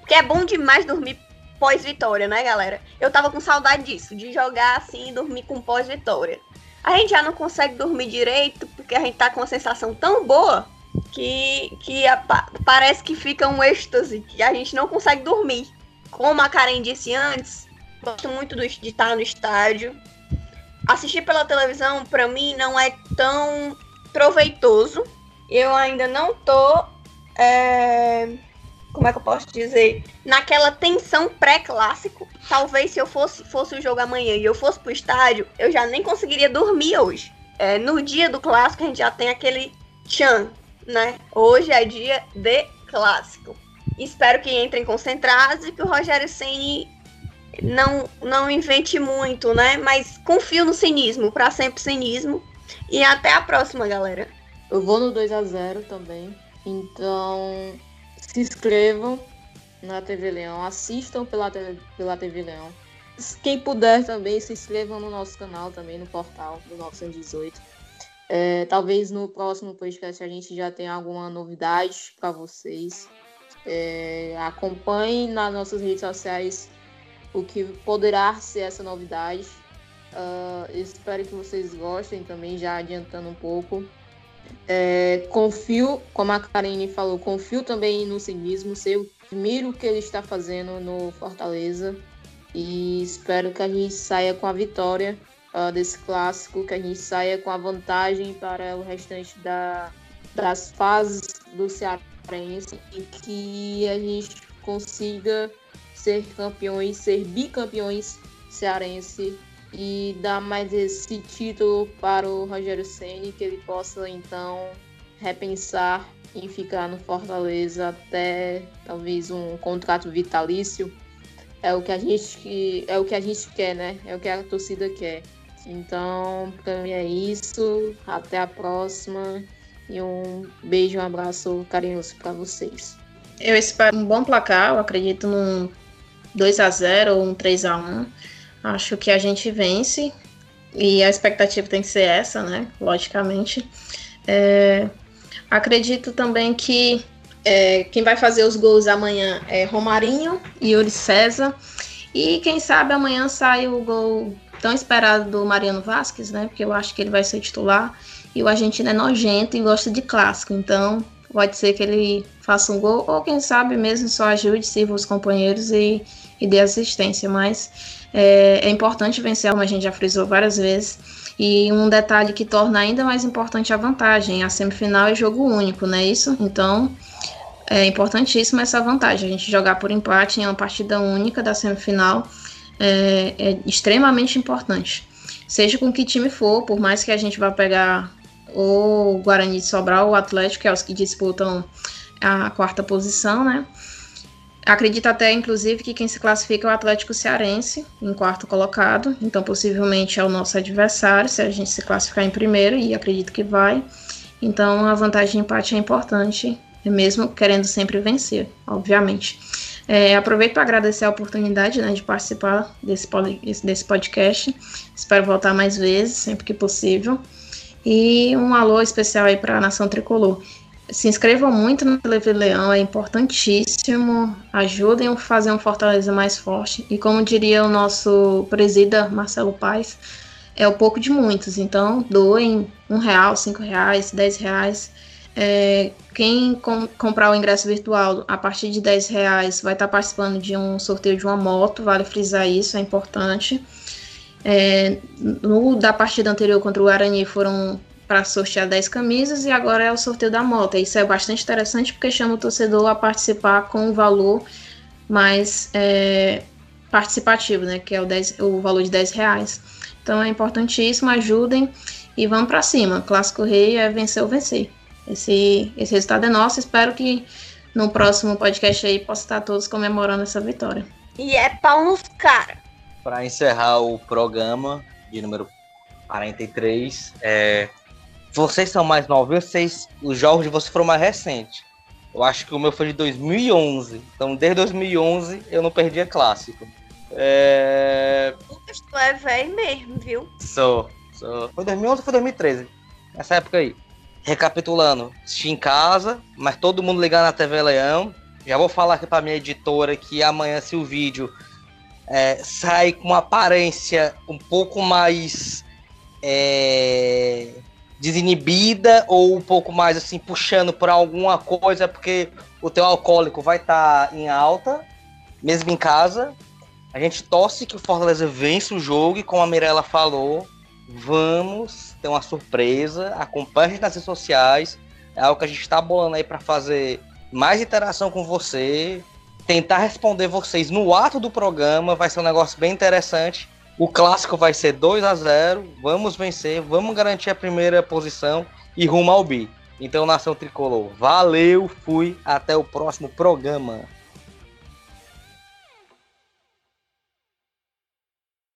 Porque é bom demais dormir pós-vitória, né, galera? Eu tava com saudade disso, de jogar assim e dormir com pós-vitória. A gente já não consegue dormir direito porque a gente tá com uma sensação tão boa que, que a, parece que fica um êxtase, que a gente não consegue dormir. Como a Karen disse antes, gosto muito do, de estar no estádio. assistir pela televisão, para mim, não é tão proveitoso. Eu ainda não tô. É... Como é que eu posso dizer? Naquela tensão pré-clássico. Talvez se eu fosse, fosse o jogo amanhã e eu fosse pro estádio, eu já nem conseguiria dormir hoje. É, no dia do clássico, a gente já tem aquele tchan, né? Hoje é dia de clássico. Espero que entrem concentrados e que o Rogério Ceni não, não invente muito, né? Mas confio no cinismo, para sempre cinismo. E até a próxima, galera. Eu vou no 2 a 0 também. Então, se inscrevam na TV Leão, assistam pela, pela TV Leão. Quem puder também, se inscrevam no nosso canal também, no portal do 918. É, talvez no próximo podcast a gente já tenha alguma novidade para vocês. É, acompanhem nas nossas redes sociais o que poderá ser essa novidade. Uh, espero que vocês gostem também, já adiantando um pouco. É, confio, como a Karine falou, confio também no cinismo, eu admiro o que ele está fazendo no Fortaleza e espero que a gente saia com a vitória uh, desse clássico, que a gente saia com a vantagem para o restante da, das fases do Cearense e que a gente consiga ser campeões, ser bicampeões cearense e dar mais esse título para o Rogério Ceni que ele possa então repensar em ficar no Fortaleza até talvez um contrato vitalício. É o que a gente é o que a gente quer né? É o que a torcida quer. Então para mim é isso. Até a próxima. E um beijo um abraço carinhoso para vocês. Eu espero um bom placar. Eu acredito num 2 a 0 ou um 3 a 1 Acho que a gente vence e a expectativa tem que ser essa, né? Logicamente. É, acredito também que é, quem vai fazer os gols amanhã é Romarinho e Yuri César. E quem sabe amanhã sai o gol tão esperado do Mariano Vasquez, né? Porque eu acho que ele vai ser titular. E o argentino é nojento e gosta de clássico. Então pode ser que ele faça um gol, ou quem sabe mesmo só ajude, sirva os companheiros e e dê assistência, mas é, é importante vencer, como a gente já frisou várias vezes. E um detalhe que torna ainda mais importante a vantagem: a semifinal é jogo único, não é isso? Então é importantíssima essa vantagem. A gente jogar por empate em uma partida única da semifinal é, é extremamente importante. Seja com que time for, por mais que a gente vá pegar o Guarani de Sobral o Atlético, que é os que disputam a quarta posição, né? Acredito até, inclusive, que quem se classifica é o Atlético Cearense, em quarto colocado. Então, possivelmente é o nosso adversário, se a gente se classificar em primeiro, e acredito que vai. Então, a vantagem de empate é importante, mesmo querendo sempre vencer, obviamente. É, aproveito para agradecer a oportunidade né, de participar desse, desse podcast. Espero voltar mais vezes, sempre que possível. E um alô especial aí para a Nação Tricolor se inscrevam muito no Leve Leão, é importantíssimo. Ajudem a fazer um Fortaleza mais forte. E como diria o nosso presida Marcelo Paes, é o pouco de muitos. Então, doem um real, cinco reais, dez reais. É, quem com, comprar o ingresso virtual a partir de 10 reais vai estar participando de um sorteio de uma moto, vale frisar isso, é importante. É, no da partida anterior contra o Guarani foram para sortear 10 camisas e agora é o sorteio da moto. Isso é bastante interessante porque chama o torcedor a participar com um valor mais é, participativo, né? Que é o, 10, o valor de 10 reais. Então é importantíssimo, ajudem e vamos para cima. Clássico Rei é vencer ou vencer. Esse, esse resultado é nosso. Espero que no próximo podcast aí possa estar todos comemorando essa vitória. E é pau nos caras. Para encerrar o programa de número 43, é, vocês são mais novos, vocês, os jogos de vocês foram mais recentes. Eu acho que o meu foi de 2011. Então, desde 2011, eu não perdia clássico. É... Tu é velho mesmo, viu? Sou, sou. Foi 2011 ou foi 2013? Nessa época aí. Recapitulando, assisti em casa, mas todo mundo ligando na TV Leão. Já vou falar aqui pra minha editora que amanhã, se o vídeo é, sai com uma aparência um pouco mais. É desinibida ou um pouco mais assim puxando por alguma coisa porque o teu alcoólico vai estar tá em alta, mesmo em casa. A gente torce que o Fortaleza vença o jogo e como a Mirella falou, vamos ter uma surpresa. Acompanhe nas redes sociais. É algo que a gente está bolando aí para fazer mais interação com você. Tentar responder vocês no ato do programa. Vai ser um negócio bem interessante. O clássico vai ser 2 a 0 Vamos vencer, vamos garantir a primeira posição e rumo ao bi. Então, Nação Tricolor, valeu, fui, até o próximo programa.